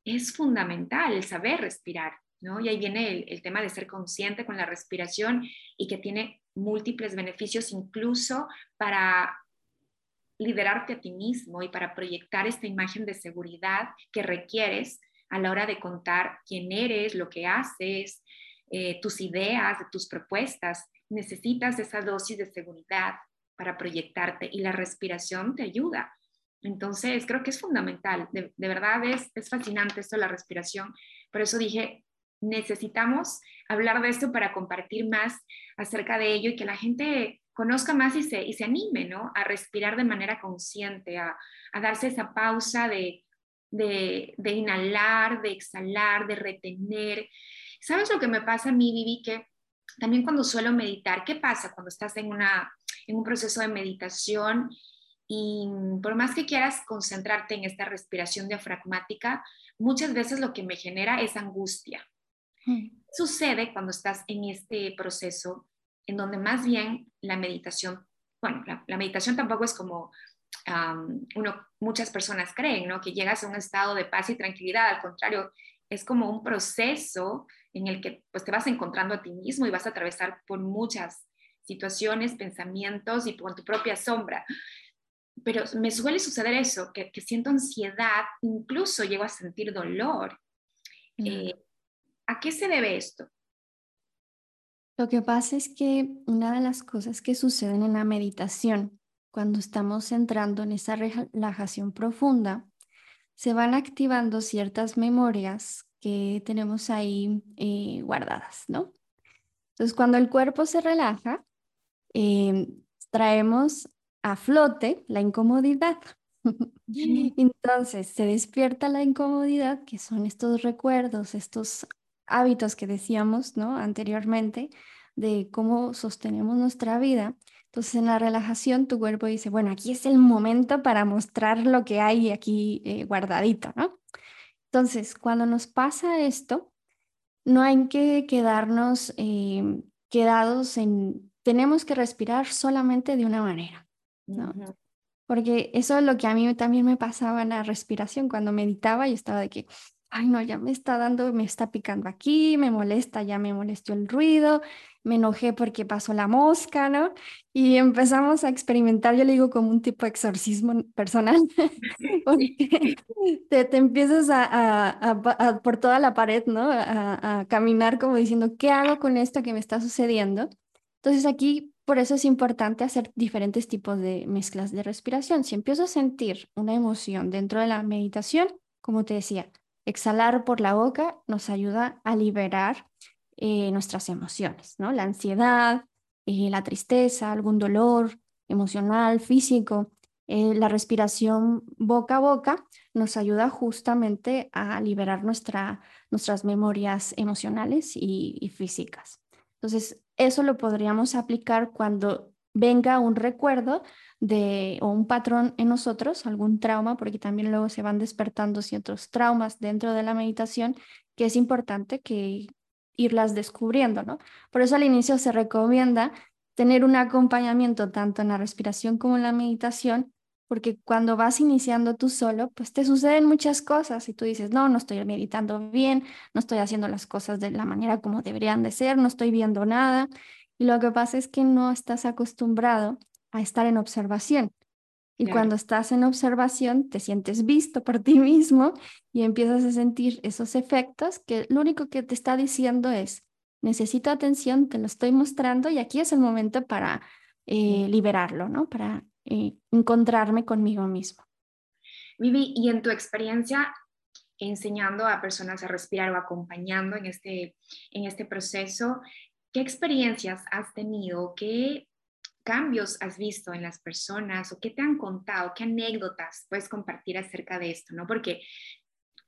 es fundamental, el saber respirar, ¿no? Y ahí viene el, tema de ser consciente con la respiración y que tiene múltiples beneficios incluso para liderarte a ti mismo y para proyectar esta imagen de seguridad que requieres a la hora de contar quién eres, lo que haces, eh, tus ideas, tus propuestas necesitas esa dosis de seguridad para proyectarte y la respiración te ayuda. Entonces, creo que es fundamental. De, verdad es, es fascinante esto, la respiración. Por eso dije, necesitamos hablar de esto para compartir más acerca de ello y que la gente conozca más y se, y se anime, ¿no? A respirar de manera consciente, a, a darse esa pausa de, de, de, inhalar, de exhalar, de retener. ¿Sabes lo que me pasa a mí, Vivi? Que también cuando suelo meditar, ¿qué pasa cuando estás en, una, en un proceso de meditación y por más que quieras concentrarte en esta respiración diafragmática, muchas veces lo que me genera es angustia. Mm. Sucede cuando estás en este proceso en donde más bien la meditación, bueno, la, meditación tampoco es como uno, muchas personas creen, ¿no? Que llegas a un estado de paz y tranquilidad, al contrario, es como un proceso en el que pues te vas encontrando a ti mismo y vas a atravesar por muchas situaciones, pensamientos y por tu propia sombra. Pero me suele suceder eso, que, siento ansiedad, incluso llego a sentir dolor. Eh, ¿A qué se debe esto? Lo que pasa es que una de las cosas que suceden en la meditación, cuando estamos entrando en esa relajación profunda, se van activando ciertas memorias que tenemos ahí eh, guardadas, ¿no? Entonces, cuando el cuerpo se relaja, em, traemos a flote la incomodidad. Entonces, se despierta la incomodidad, que son estos recuerdos, estos hábitos que decíamos, ¿no? Anteriormente, de cómo sostenemos nuestra vida. Entonces, en la relajación, tu cuerpo dice, bueno, aquí es el momento para mostrar lo que hay aquí eh, guardadito, ¿no? Entonces, cuando nos pasa esto, no hay que quedarnos eh, quedados en, tenemos que respirar solamente de una manera, ¿no? Porque eso es lo que a mí también me pasaba en la respiración, cuando meditaba y estaba de que ay no, ya me está dando, me está picando aquí, me molesta, ya me molestó el ruido, me enojé porque pasó la mosca, ¿no? Y empezamos a experimentar, yo le digo como un tipo de exorcismo personal, porque te, te empiezas a, a, por toda la pared, ¿no? A, a caminar como diciendo, ¿qué hago con esto que me está sucediendo? Entonces aquí, por eso es importante hacer diferentes tipos de mezclas de respiración. Si empiezo a sentir una emoción dentro de la meditación, como te decía, exhalar por la boca nos ayuda a liberar eh, nuestras emociones, ¿no? La ansiedad, eh, la tristeza, algún dolor emocional, físico. Eh, la respiración boca a boca nos ayuda justamente a liberar nuestra, nuestras memorias emocionales y, físicas. Entonces, eso lo podríamos aplicar cuando venga un recuerdo de, o un patrón en nosotros, algún trauma, porque también luego se van despertando ciertos traumas dentro de la meditación, que es importante que irlas descubriendo, ¿no? Por eso al inicio se recomienda tener un acompañamiento tanto en la respiración como en la meditación porque cuando vas iniciando tú solo, pues te suceden muchas cosas y tú dices, no, no estoy meditando bien, no estoy haciendo las cosas de la manera como deberían de ser, no estoy viendo nada. Y lo que pasa es que no estás acostumbrado a estar en observación. Y cuando estás en observación, te sientes visto por ti mismo y empiezas a sentir esos efectos que lo único que te está diciendo es, necesito atención, te lo estoy mostrando y aquí es el momento para eh, liberarlo, ¿no? Para eh, encontrarme conmigo mismo. Vivi, y en tu experiencia enseñando a personas a respirar o acompañando en este, en este proceso, ¿qué experiencias has tenido? ¿Qué cambios has visto en las personas o qué te han contado? ¿Qué anécdotas puedes compartir acerca de esto? ¿no? Porque,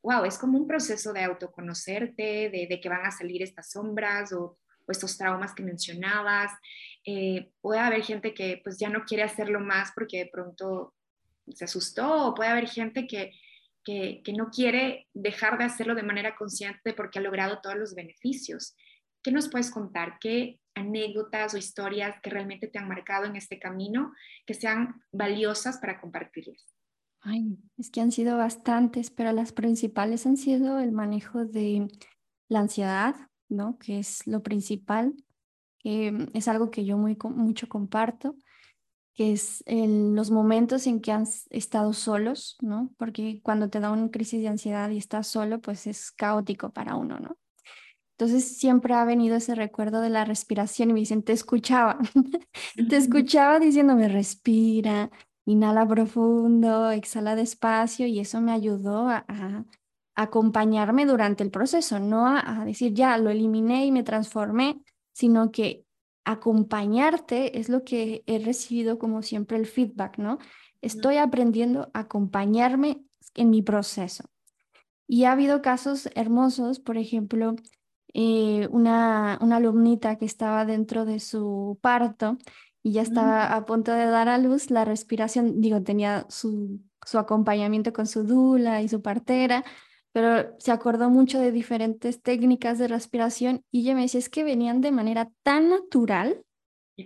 wow, es como un proceso de autoconocerte, de, de que van a salir estas sombras o, o estos traumas que mencionabas. Eh, puede haber gente que pues ya no quiere hacerlo más porque de pronto se asustó, o puede haber gente que, que, no quiere dejar de hacerlo de manera consciente porque ha logrado todos los beneficios. ¿Qué nos puedes contar? ¿Qué anécdotas o historias que realmente te han marcado en este camino que sean valiosas para compartirles? Ay, es que han sido bastantes, pero las principales han sido el manejo de la ansiedad, ¿no? Que es lo principal, que es algo que yo muy, mucho comparto, que es en los momentos en que han estado solos, ¿no? Porque cuando te da una crisis de ansiedad y estás solo, pues es caótico para uno, ¿no? Entonces siempre ha venido ese recuerdo de la respiración y me dicen, te escuchaba, te escuchaba diciéndome, respira, inhala profundo, exhala despacio y eso me ayudó a, acompañarme durante el proceso, no a, decir, ya lo eliminé y me transformé, sino que acompañarte es lo que he recibido como siempre el feedback, ¿no? Estoy aprendiendo a acompañarme en mi proceso. Y ha habido casos hermosos, por ejemplo, eh, una, una alumnita que estaba dentro de su parto y ya estaba a punto de dar a luz, la respiración, digo, tenía su, su acompañamiento con su dula y su partera, pero se acordó mucho de diferentes técnicas de respiración y ella me decía, es que venían de manera tan natural,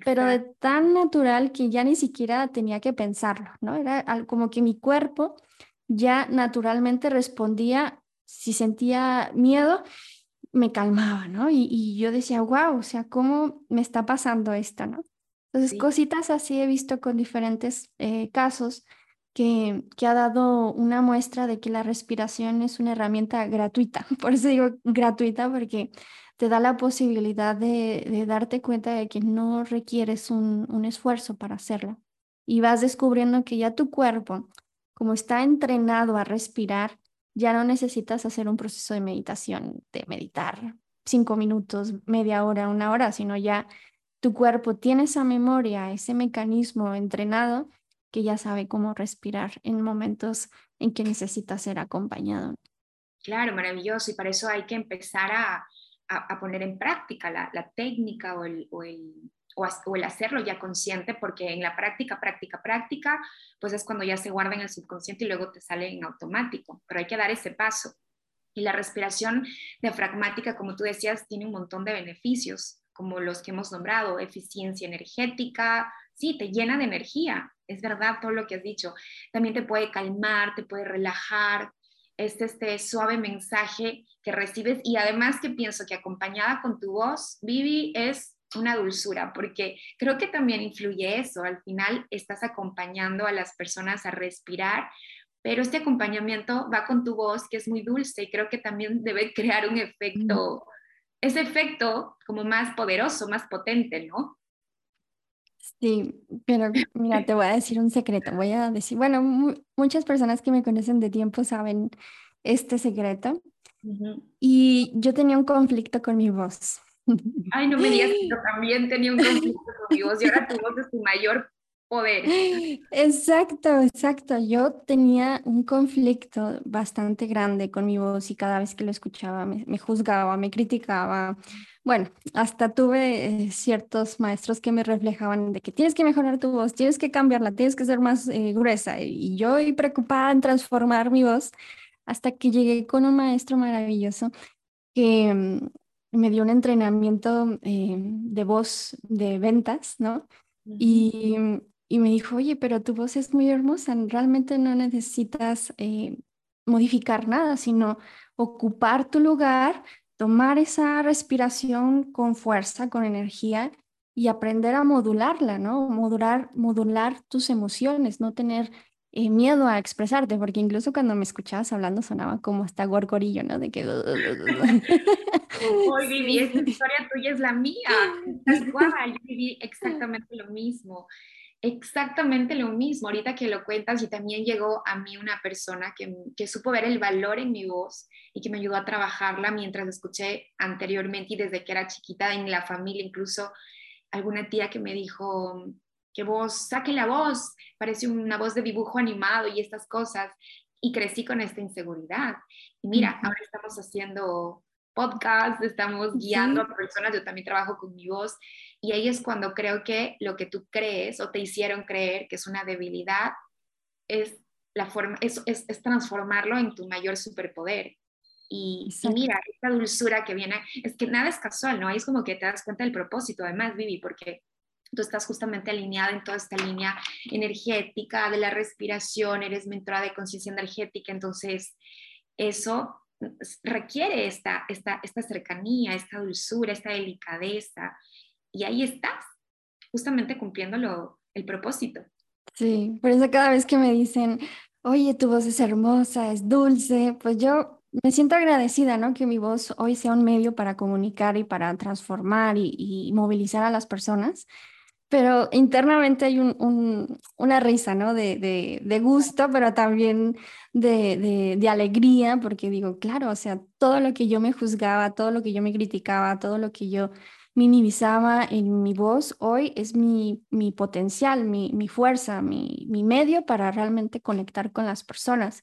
pero de tan natural que ya ni siquiera tenía que pensarlo, ¿no? Era como que mi cuerpo ya naturalmente respondía, si sentía miedo, me calmaba, ¿no? Y, yo decía, wow, o sea, ¿cómo me está pasando esto, ¿no? Entonces, cositas así he visto con diferentes eh, casos que, ha dado una muestra de que la respiración es una herramienta gratuita. Por eso digo gratuita, porque te da la posibilidad de, darte cuenta de que no requieres un, un esfuerzo para hacerla. Y vas descubriendo que ya tu cuerpo, como está entrenado a respirar, ya no necesitas hacer un proceso de meditación, de meditar cinco minutos, media hora, una hora, sino ya tu cuerpo tiene esa memoria, ese mecanismo entrenado que ya sabe cómo respirar en momentos en que necesita ser acompañado. Claro, maravilloso. Y para eso hay que empezar a, a, poner en práctica la, la técnica o el, o, el, o, el, hacerlo ya consciente, porque en la práctica, práctica, práctica, pues es cuando ya se guarda en el subconsciente y luego te sale en automático. Pero hay que dar ese paso. Y la respiración diafragmática, como tú decías, tiene un montón de beneficios, como los que hemos nombrado, eficiencia energética, sí, te llena de energía, es verdad todo lo que has dicho. También te puede calmar, te puede relajar. Este, este suave mensaje que recibes y además que pienso que acompañada con tu voz, Vivi, es una dulzura, porque creo que también influye eso. Al final estás acompañando a las personas a respirar, pero este acompañamiento va con tu voz, que es muy dulce, y creo que también debe crear un efecto, ese efecto como más poderoso, más potente, ¿no? Sí, pero mira, te voy a decir un secreto. Voy a decir, bueno, muchas personas que me conocen de tiempo saben este secreto. Y yo tenía un conflicto con mi voz. Ay, no me digas que yo también tenía un conflicto con mi voz y ahora tu voz es tu mayor poder. Exacto, exacto. Yo tenía un conflicto bastante grande con mi voz y cada vez que lo escuchaba me, juzgaba, me criticaba. Bueno, hasta tuve eh, ciertos maestros que me reflejaban de que tienes que mejorar tu voz, tienes que cambiarla, tienes que ser más eh, gruesa. Y yo preocupada en transformar mi voz hasta que llegué con un maestro maravilloso que mm, me dio un entrenamiento eh, de voz de ventas, ¿no? Y, y, me dijo, oye, pero tu voz es muy hermosa, realmente no necesitas eh, modificar nada, sino ocupar tu lugar, tomar esa respiración con fuerza, con energía y aprender a modularla, ¿no? Modular, modular tus emociones, no tener eh, miedo a expresarte, porque incluso cuando me escuchabas hablando sonaba como hasta gorgorillo, ¿no? De que... Hoy viví, esa historia tuya es la mía, estás igual, yo viví exactamente lo mismo, exactamente lo mismo, ahorita que lo cuentas y también llegó a mí una persona que, que supo ver el valor en mi voz y que me ayudó a trabajarla mientras escuché anteriormente y desde que era chiquita en la familia, incluso alguna tía que me dijo, que voz, saque la voz, parece una voz de dibujo animado y estas cosas. Y crecí con esta inseguridad. Y mira, ahora estamos haciendo podcast, estamos guiando a personas, yo también trabajo con mi voz. Y ahí es cuando creo que lo que tú crees o te hicieron creer que es una debilidad, es la forma, es, es, transformarlo en tu mayor superpoder. Y, y, mira, esta dulzura que viene, es que nada es casual, ¿no? Ahí es como que te das cuenta del propósito, además, Vivi, porque tú estás justamente alineada en toda esta línea energética de la respiración, eres mentora de conciencia energética, entonces eso requiere esta, esta, esta cercanía, esta dulzura, esta delicadeza, y ahí estás, justamente cumpliendo el propósito. Sí, por eso cada vez que me dicen, oye, tu voz es hermosa, es dulce, pues yo me siento agradecida, ¿no? Que mi voz hoy sea un medio para comunicar y para transformar y movilizar a las personas pero internamente hay un, una risa, ¿no? De, de, gusto, pero también de, de, alegría, porque digo, claro, o sea, todo lo que yo me juzgaba, todo lo que yo me criticaba, todo lo que yo minimizaba en mi voz, hoy es mi, mi potencial, mi, mi fuerza, mi, mi medio para realmente conectar con las personas.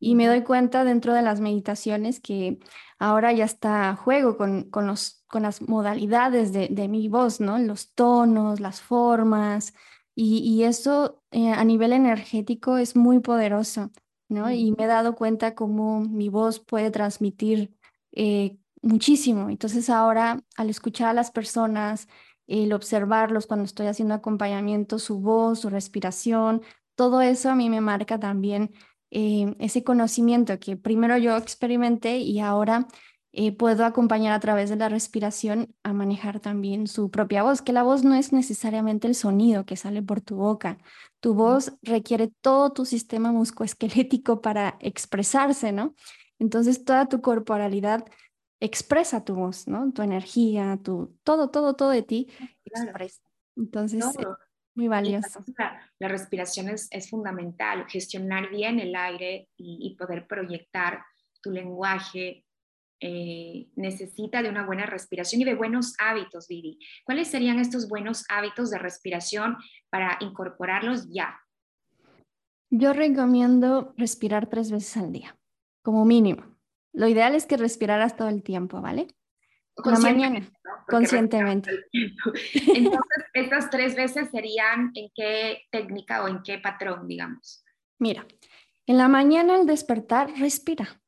Y me doy cuenta dentro de las meditaciones que ahora ya está juego con, con, los, con las modalidades de, de, mi voz, ¿no? Los tonos, las formas. Y, y eso eh, a nivel energético es muy poderoso, ¿no? Y me he dado cuenta cómo mi voz puede transmitir eh, muchísimo. Entonces ahora al escuchar a las personas, el observarlos cuando estoy haciendo acompañamiento, su voz, su respiración, todo eso a mí me marca también eh, ese conocimiento que primero yo experimenté y ahora eh, puedo acompañar a través de la respiración a manejar también su propia voz, que la voz no es necesariamente el sonido que sale por tu boca. Tu voz requiere todo tu sistema muscoesquelético para expresarse, ¿no? Entonces toda tu corporalidad expresa tu voz, ¿no? Tu energía, tu todo, todo, todo de ti expresa. Entonces, muy valioso. La, respiración es, es, fundamental, gestionar bien el aire y, poder proyectar tu lenguaje. Eh, necesita de una buena respiración y de buenos hábitos, Vivi. ¿Cuáles serían estos buenos hábitos de respiración para incorporarlos ya? Yo recomiendo respirar tres veces al día, como mínimo. Lo ideal es que respiraras todo el tiempo, ¿vale? la mañana, conscientemente. Entonces, estas tres veces serían en qué técnica o en qué patrón, digamos. Mira, en la mañana al despertar, respira.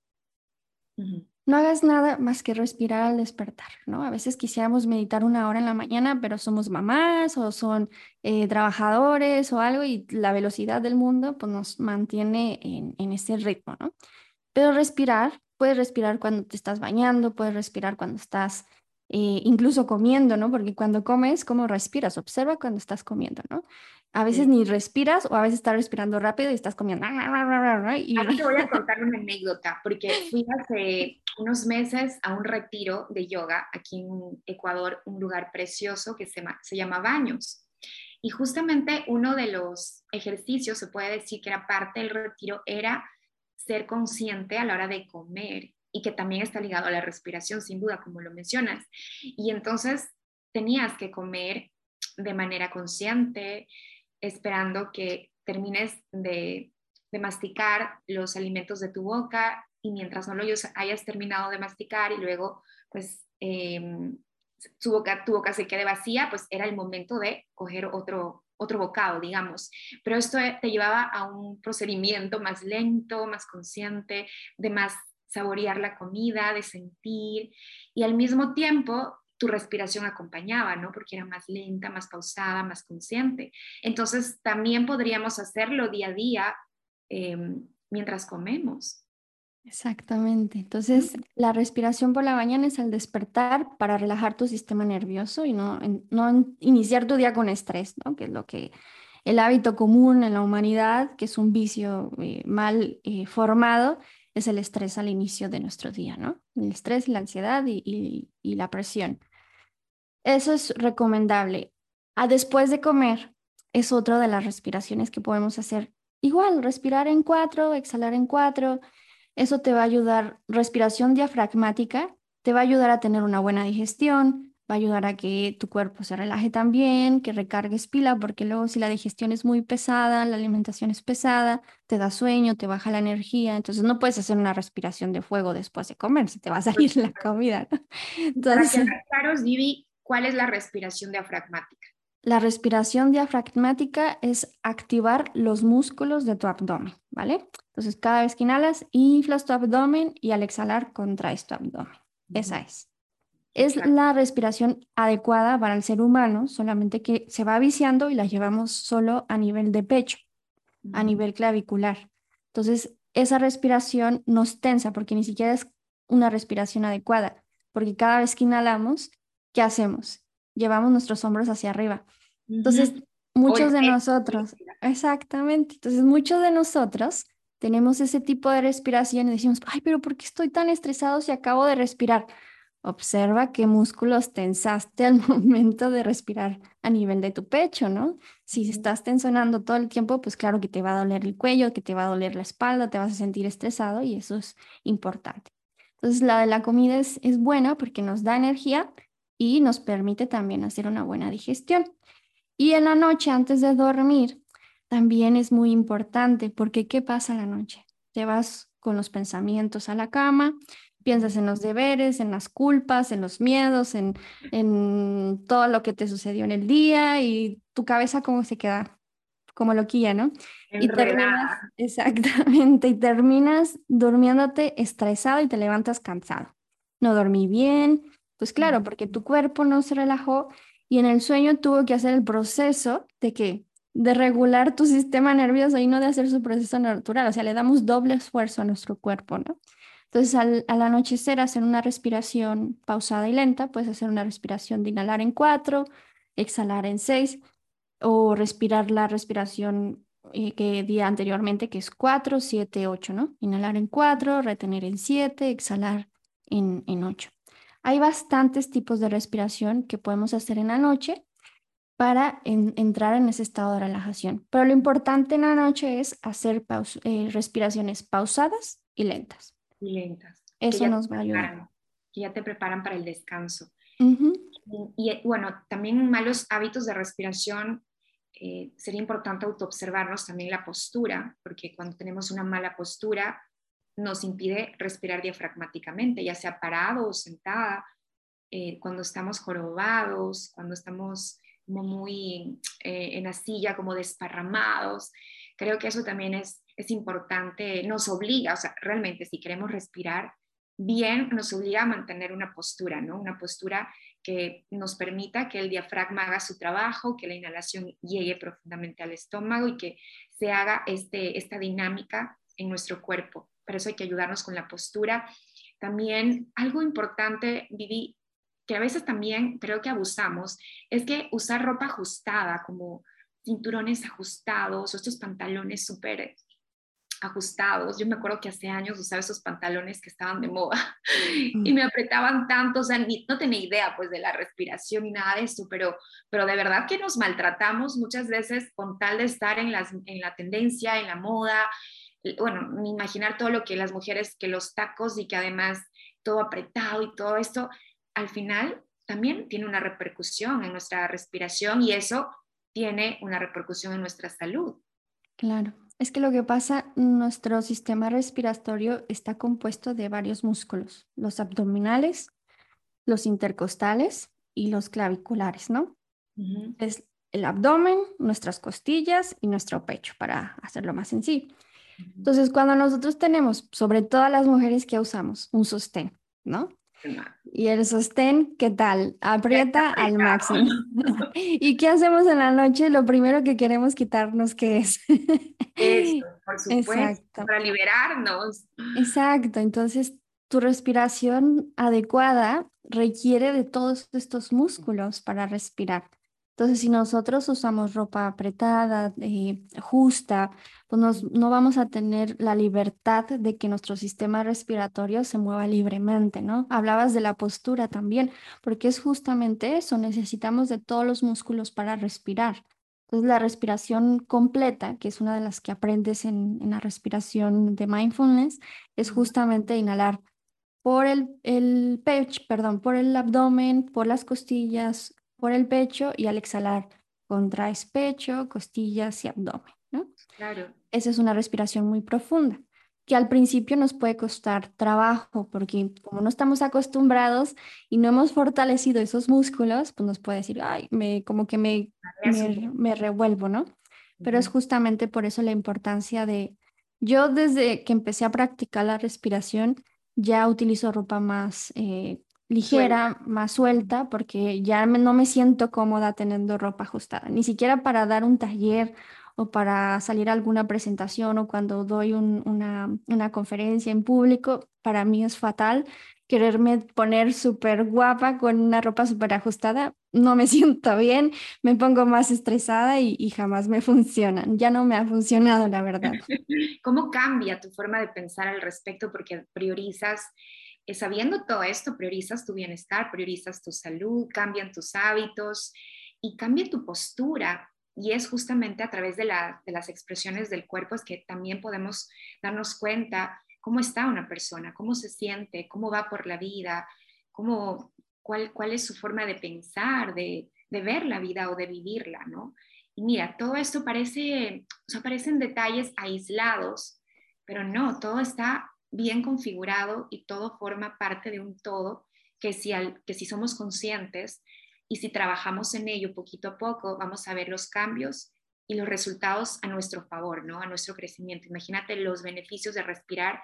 No hagas nada más que respirar al despertar, ¿no? A veces quisiéramos meditar una hora en la mañana, pero somos mamás o son eh, trabajadores o algo y la velocidad del mundo pues, nos mantiene en, en ese ritmo, ¿no? Pero respirar Puedes respirar cuando te estás bañando, puedes respirar cuando estás eh, incluso comiendo, ¿no? Porque cuando comes, ¿cómo respiras? Observa cuando estás comiendo, ¿no? A veces ni respiras o a veces estás respirando rápido y estás comiendo. Y... Ahora te voy a contar una anécdota, porque fui hace unos meses a un retiro de yoga aquí en Ecuador, un lugar precioso que se, se llama Baños. Y justamente uno de los ejercicios, se puede decir que era parte del retiro, era ser consciente a la hora de comer y que también está ligado a la respiración, sin duda, como lo mencionas. Y entonces tenías que comer de manera consciente, esperando que termines de, masticar los alimentos de tu boca y mientras no lo hayas terminado de masticar y luego pues em, tu, boca, tu boca se quede vacía, pues era el momento de coger otro, otro bocado, digamos. Pero esto te llevaba a un procedimiento más lento, más consciente, de más saborear la comida, de sentir y al mismo tiempo tu respiración acompañaba, ¿no? Porque era más lenta, más pausada, más consciente. Entonces, también podríamos hacerlo día a día em, mientras comemos. Exactamente. Entonces, la respiración por la mañana es al despertar para relajar tu sistema nervioso y no, no iniciar tu día con estrés, ¿no? Que es lo que el hábito común en la humanidad, que es un vicio eh, mal eh, formado, es el estrés al inicio de nuestro día, ¿no? El estrés, la ansiedad y la presión. Eso es recomendable. A después de comer es otra de las respiraciones que podemos hacer. Igual, respirar en cuatro, exhalar en cuatro. Eso te va a ayudar, respiración diafragmática, te va a ayudar a tener una buena digestión, va a ayudar a que tu cuerpo se relaje también, que recargues pila, porque luego si la digestión es muy pesada, la alimentación es pesada, te da sueño, te baja la energía, entonces no puedes hacer una respiración de fuego después de comer, se te va a salir la comida. Entonces, Para que Vivi, ¿Cuál es la respiración diafragmática? La respiración diafragmática es activar los músculos de tu abdomen, ¿vale? Entonces, cada vez que inhalas, inflas tu abdomen y al exhalar, contraes tu abdomen. Esa es. Es la respiración adecuada para el ser humano, solamente que se va viciando y la llevamos solo a nivel de pecho, a nivel clavicular. Entonces, esa respiración nos tensa porque ni siquiera es una respiración adecuada, porque cada vez que inhalamos, ¿qué hacemos? Llevamos nuestros hombros hacia arriba. Entonces, muchos de nosotros, exactamente, entonces muchos de nosotros tenemos ese tipo de respiración y decimos, ay, pero ¿por qué estoy tan estresado si acabo de respirar? Observa qué músculos tensaste al momento de respirar a nivel de tu pecho, ¿no? Si estás tensonando todo el tiempo, pues claro que te va a doler el cuello, que te va a doler la espalda, te vas a sentir estresado y eso es importante. Entonces, la de la comida es, es buena porque nos da energía, y nos permite también hacer una buena digestión. Y en la noche, antes de dormir, también es muy importante porque ¿qué pasa la noche? Te vas con los pensamientos a la cama, piensas en los deberes, en las culpas, en los miedos, en, en todo lo que te sucedió en el día y tu cabeza como se queda como loquilla, ¿no? Y terminas, exactamente, y terminas durmiéndote estresado y te levantas cansado. No dormí bien, pues claro, porque tu cuerpo no se relajó y en el sueño tuvo que hacer el proceso de que de regular tu sistema nervioso y no de hacer su proceso natural, o sea, le damos doble esfuerzo a nuestro cuerpo, ¿no? Entonces, al, anochecer, hacer una respiración pausada y lenta, puedes hacer una respiración de inhalar en cuatro, exhalar en seis, o respirar la respiración eh, que di anteriormente, que es cuatro, siete, ocho, ¿no? Inhalar en cuatro, retener en siete, exhalar en, en ocho. Hay bastantes tipos de respiración que podemos hacer en la noche para entrar en ese estado de relajación. Pero lo importante en la noche es hacer eh, respiraciones pausadas y lentas. Y lentas. Eso nos va a ayudar. Que ya te preparan para el descanso. y, bueno, también malos hábitos de respiración. Eh, sería importante autoobservarnos también la postura, porque cuando tenemos una mala postura, nos impide respirar diafragmáticamente, ya sea parado o sentada, eh, cuando estamos jorobados, cuando estamos muy eh, en la silla, como desparramados. Creo que eso también es, es importante, nos obliga, o sea, realmente si queremos respirar bien, nos obliga a mantener una postura, ¿no? Una postura que nos permita que el diafragma haga su trabajo, que la inhalación llegue profundamente al estómago y que se haga este, esta dinámica en nuestro cuerpo para eso hay que ayudarnos con la postura. También algo importante, Vivi, que a veces también creo que abusamos, es que usar ropa ajustada, como cinturones ajustados o estos pantalones súper ajustados. Yo me acuerdo que hace años usaba esos pantalones que estaban de moda y me apretaban tanto, o sea, no tenía idea pues de la respiración ni nada de esto, pero, pero de verdad que nos maltratamos muchas veces con tal de estar en, las, en la tendencia, en la moda, bueno, imaginar todo lo que las mujeres, que los tacos y que además todo apretado y todo esto, al final también tiene una repercusión en nuestra respiración y eso tiene una repercusión en nuestra salud. Claro. Es que lo que pasa, nuestro sistema respiratorio está compuesto de varios músculos, los abdominales, los intercostales y los claviculares, ¿no? Es el abdomen, nuestras costillas y nuestro pecho, para hacerlo más sencillo. Entonces, cuando nosotros tenemos, sobre todas las mujeres que usamos, un sostén, ¿no? Y el sostén, ¿qué tal? Aprieta al máximo. ¿Y qué hacemos en la noche? Lo primero que queremos quitarnos, ¿qué es? Eso, por supuesto, para liberarnos. Exacto, entonces tu respiración adecuada requiere de todos estos músculos para respirar. Entonces, si nosotros usamos ropa apretada, eh, justa, pues no vamos a tener la libertad de que nuestro sistema respiratorio se mueva libremente, ¿no? Hablabas de la postura también, porque es justamente eso, necesitamos de todos los músculos para respirar. Entonces, la respiración completa, que es una de las que aprendes en, en la respiración de mindfulness, es justamente inhalar por el, el pecho, perdón, por el abdomen, por las costillas, por el pecho y al exhalar contraes pecho, costillas y abdomen, ¿no? Claro. Esa es una respiración muy profunda que al principio nos puede costar trabajo porque como no estamos acostumbrados y no hemos fortalecido esos músculos, pues nos puede decir, ay, me, como que me, me, revuelvo, ¿no? Pero es justamente por eso la importancia de, yo desde que empecé a practicar la respiración, ya utilizo ropa más eh, ligera, más suelta, porque ya no me siento cómoda teniendo ropa ajustada, ni siquiera para dar un taller o para salir a alguna presentación o cuando doy una, una conferencia en público, para mí es fatal quererme poner súper guapa con una ropa súper ajustada, no me siento bien, me pongo más estresada y, y, jamás me funcionan. Ya no me ha funcionado, la verdad. ¿Cómo cambia tu forma de pensar al respecto? Porque priorizas sabiendo todo esto, priorizas tu bienestar, priorizas tu salud, cambian tus hábitos y cambia tu postura. Y es justamente a través de, las expresiones del cuerpo es que también podemos darnos cuenta cómo está una persona, cómo se siente, cómo va por la vida, cómo, cuál, cuál es su forma de pensar, de, de ver la vida o de vivirla, ¿no? Y mira, todo esto parece, o sea, parecen detalles aislados, pero no, todo está bien configurado y todo forma parte de un todo que si, que si somos conscientes y si trabajamos en ello poquito a poco, vamos a ver los cambios y los resultados a nuestro favor, ¿no? A nuestro crecimiento. Imagínate los beneficios de respirar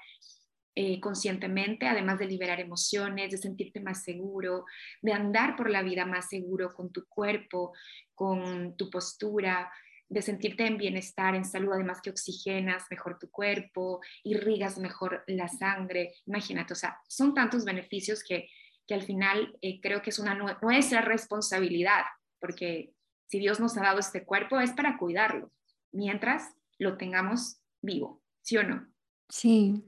eh, conscientemente, además de liberar emociones, de sentirte más seguro, de andar por la vida más seguro con tu cuerpo, con tu postura, de sentirte en bienestar, en salud, además que oxigenas mejor tu cuerpo, irrigas mejor la sangre. Imagínate, o sea, son tantos beneficios que, que al final eh, creo que es una nuestra responsabilidad, porque si Dios nos ha dado este cuerpo es para cuidarlo, mientras lo tengamos vivo, ¿sí o no? Sí,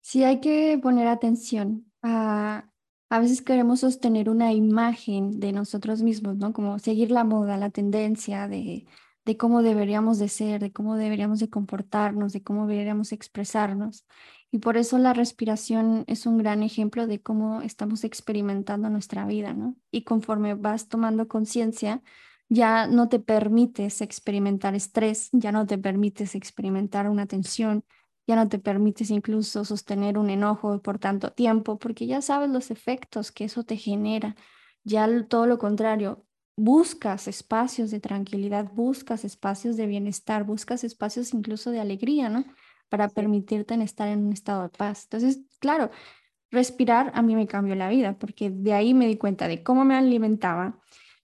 sí hay que poner atención a... A veces queremos sostener una imagen de nosotros mismos, ¿no? Como seguir la moda, la tendencia de, de cómo deberíamos de ser, de cómo deberíamos de comportarnos, de cómo deberíamos expresarnos. Y por eso la respiración es un gran ejemplo de cómo estamos experimentando nuestra vida, ¿no? Y conforme vas tomando conciencia, ya no te permites experimentar estrés, ya no te permites experimentar una tensión, ya no te permites incluso sostener un enojo por tanto tiempo, porque ya sabes los efectos que eso te genera. Ya todo lo contrario, buscas espacios de tranquilidad, buscas espacios de bienestar, buscas espacios incluso de alegría, ¿no? Para permitirte estar en un estado de paz. Entonces, claro, respirar a mí me cambió la vida, porque de ahí me di cuenta de cómo me alimentaba,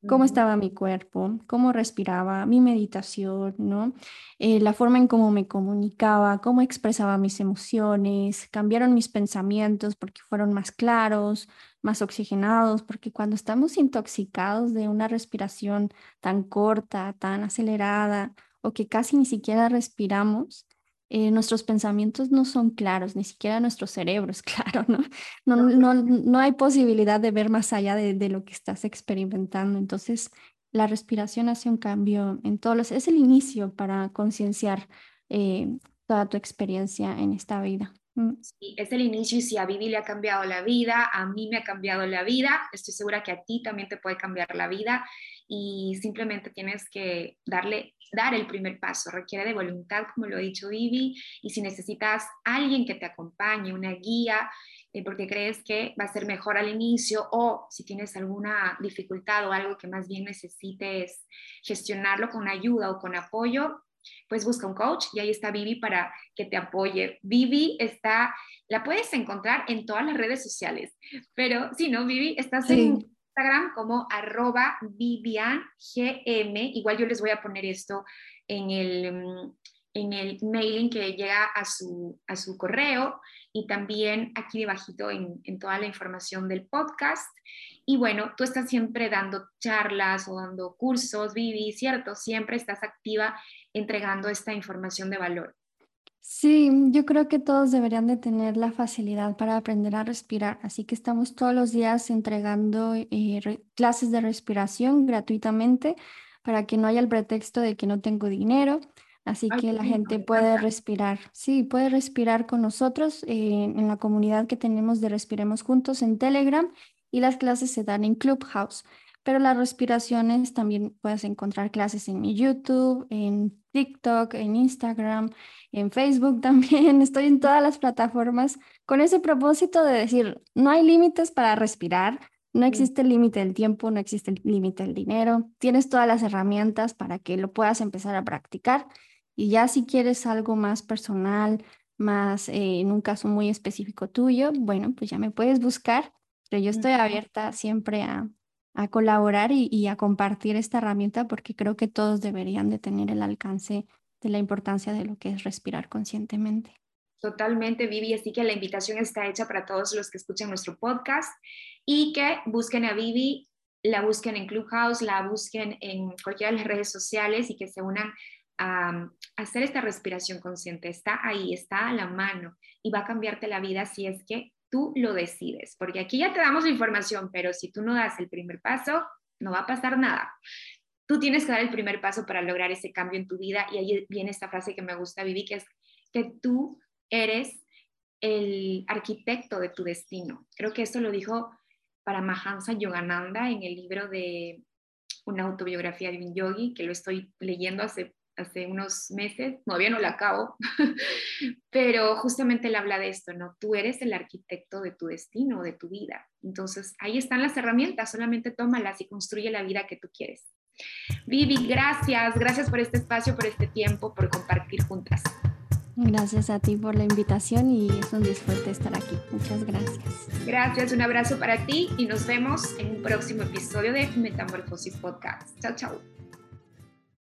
cómo estaba mi cuerpo, cómo respiraba, mi meditación, ¿no? Eh, la forma en cómo me comunicaba, cómo expresaba mis emociones, cambiaron mis pensamientos porque fueron más claros, más oxigenados, porque cuando estamos intoxicados de una respiración tan corta, tan acelerada, o que casi ni siquiera respiramos, eh, nuestros pensamientos no son claros, ni siquiera nuestro cerebro es claro, ¿no? No, no, no hay posibilidad de ver más allá de, de, lo que estás experimentando. Entonces, la respiración hace un cambio en todos los... Es el inicio para concienciar eh, toda tu experiencia en esta vida. Mm. Sí, es el inicio y si a Vivi le ha cambiado la vida, a mí me ha cambiado la vida, estoy segura que a ti también te puede cambiar la vida y simplemente tienes que darle, dar el primer paso, requiere de voluntad, como lo ha dicho Vivi, y si necesitas alguien que te acompañe, una guía, eh, porque crees que va a ser mejor al inicio o si tienes alguna dificultad o algo que más bien necesites gestionarlo con ayuda o con apoyo, pues busca un coach y ahí está Vivi para que te apoye. Vivi está, la puedes encontrar en todas las redes sociales, pero si no, Vivi, estás en Instagram como arroba Vivian GM. Igual yo les voy a poner esto en el, mm, en el mailing que llega a su, a su correo y también aquí debajito en, en toda la información del podcast. Y bueno, tú estás siempre dando charlas o dando cursos, Vivi, ¿cierto? Siempre estás activa entregando esta información de valor. Sí, yo creo que todos deberían de tener la facilidad para aprender a respirar, así que estamos todos los días entregando eh, clases de respiración gratuitamente para que no haya el pretexto de que no tengo dinero, así que la gente puede respirar, sí, puede respirar con nosotros eh, en la comunidad que tenemos de Respiremos Juntos en Telegram y las clases se dan en Clubhouse pero las respiraciones también puedes encontrar clases en mi YouTube, en TikTok, en Instagram, en Facebook también. Estoy en todas las plataformas con ese propósito de decir, no hay límites para respirar, no existe el límite del tiempo, no existe el límite del dinero, tienes todas las herramientas para que lo puedas empezar a practicar. Y ya si quieres algo más personal, más eh, en un caso muy específico tuyo, bueno, pues ya me puedes buscar, pero yo estoy abierta siempre a, a colaborar y, a compartir esta herramienta porque creo que todos deberían de tener el alcance de la importancia de lo que es respirar conscientemente. Totalmente, Vivi. Así que la invitación está hecha para todos los que escuchen nuestro podcast y que busquen a Vivi, la busquen en Clubhouse, la busquen en cualquiera de las redes sociales y que se unan a, hacer esta respiración consciente. Está ahí, está a la mano y va a cambiarte la vida si es que tú lo decides, porque aquí ya te damos la información, pero si tú no das el primer paso, no va a pasar nada. Tú tienes que dar el primer paso para lograr ese cambio en tu vida y ahí viene esta frase que me gusta, Vivi, que es que tú eres el arquitecto de tu destino. Creo que esto lo dijo para Mahansa Yogananda en el libro de una autobiografía de un yogi, que lo estoy leyendo hace hace unos meses, todavía no la acabo, pero justamente él habla de esto, ¿no? Tú eres el arquitecto de tu destino, de tu vida. Entonces, ahí están las herramientas, solamente tómalas y construye la vida que tú quieres. Vivi, gracias, gracias por este espacio, por este tiempo, por compartir juntas. Gracias a ti por la invitación y es un disfrute estar aquí. Muchas gracias. Gracias, un abrazo para ti y nos vemos en un próximo episodio de Metamorfosis Podcast. Chao, chao.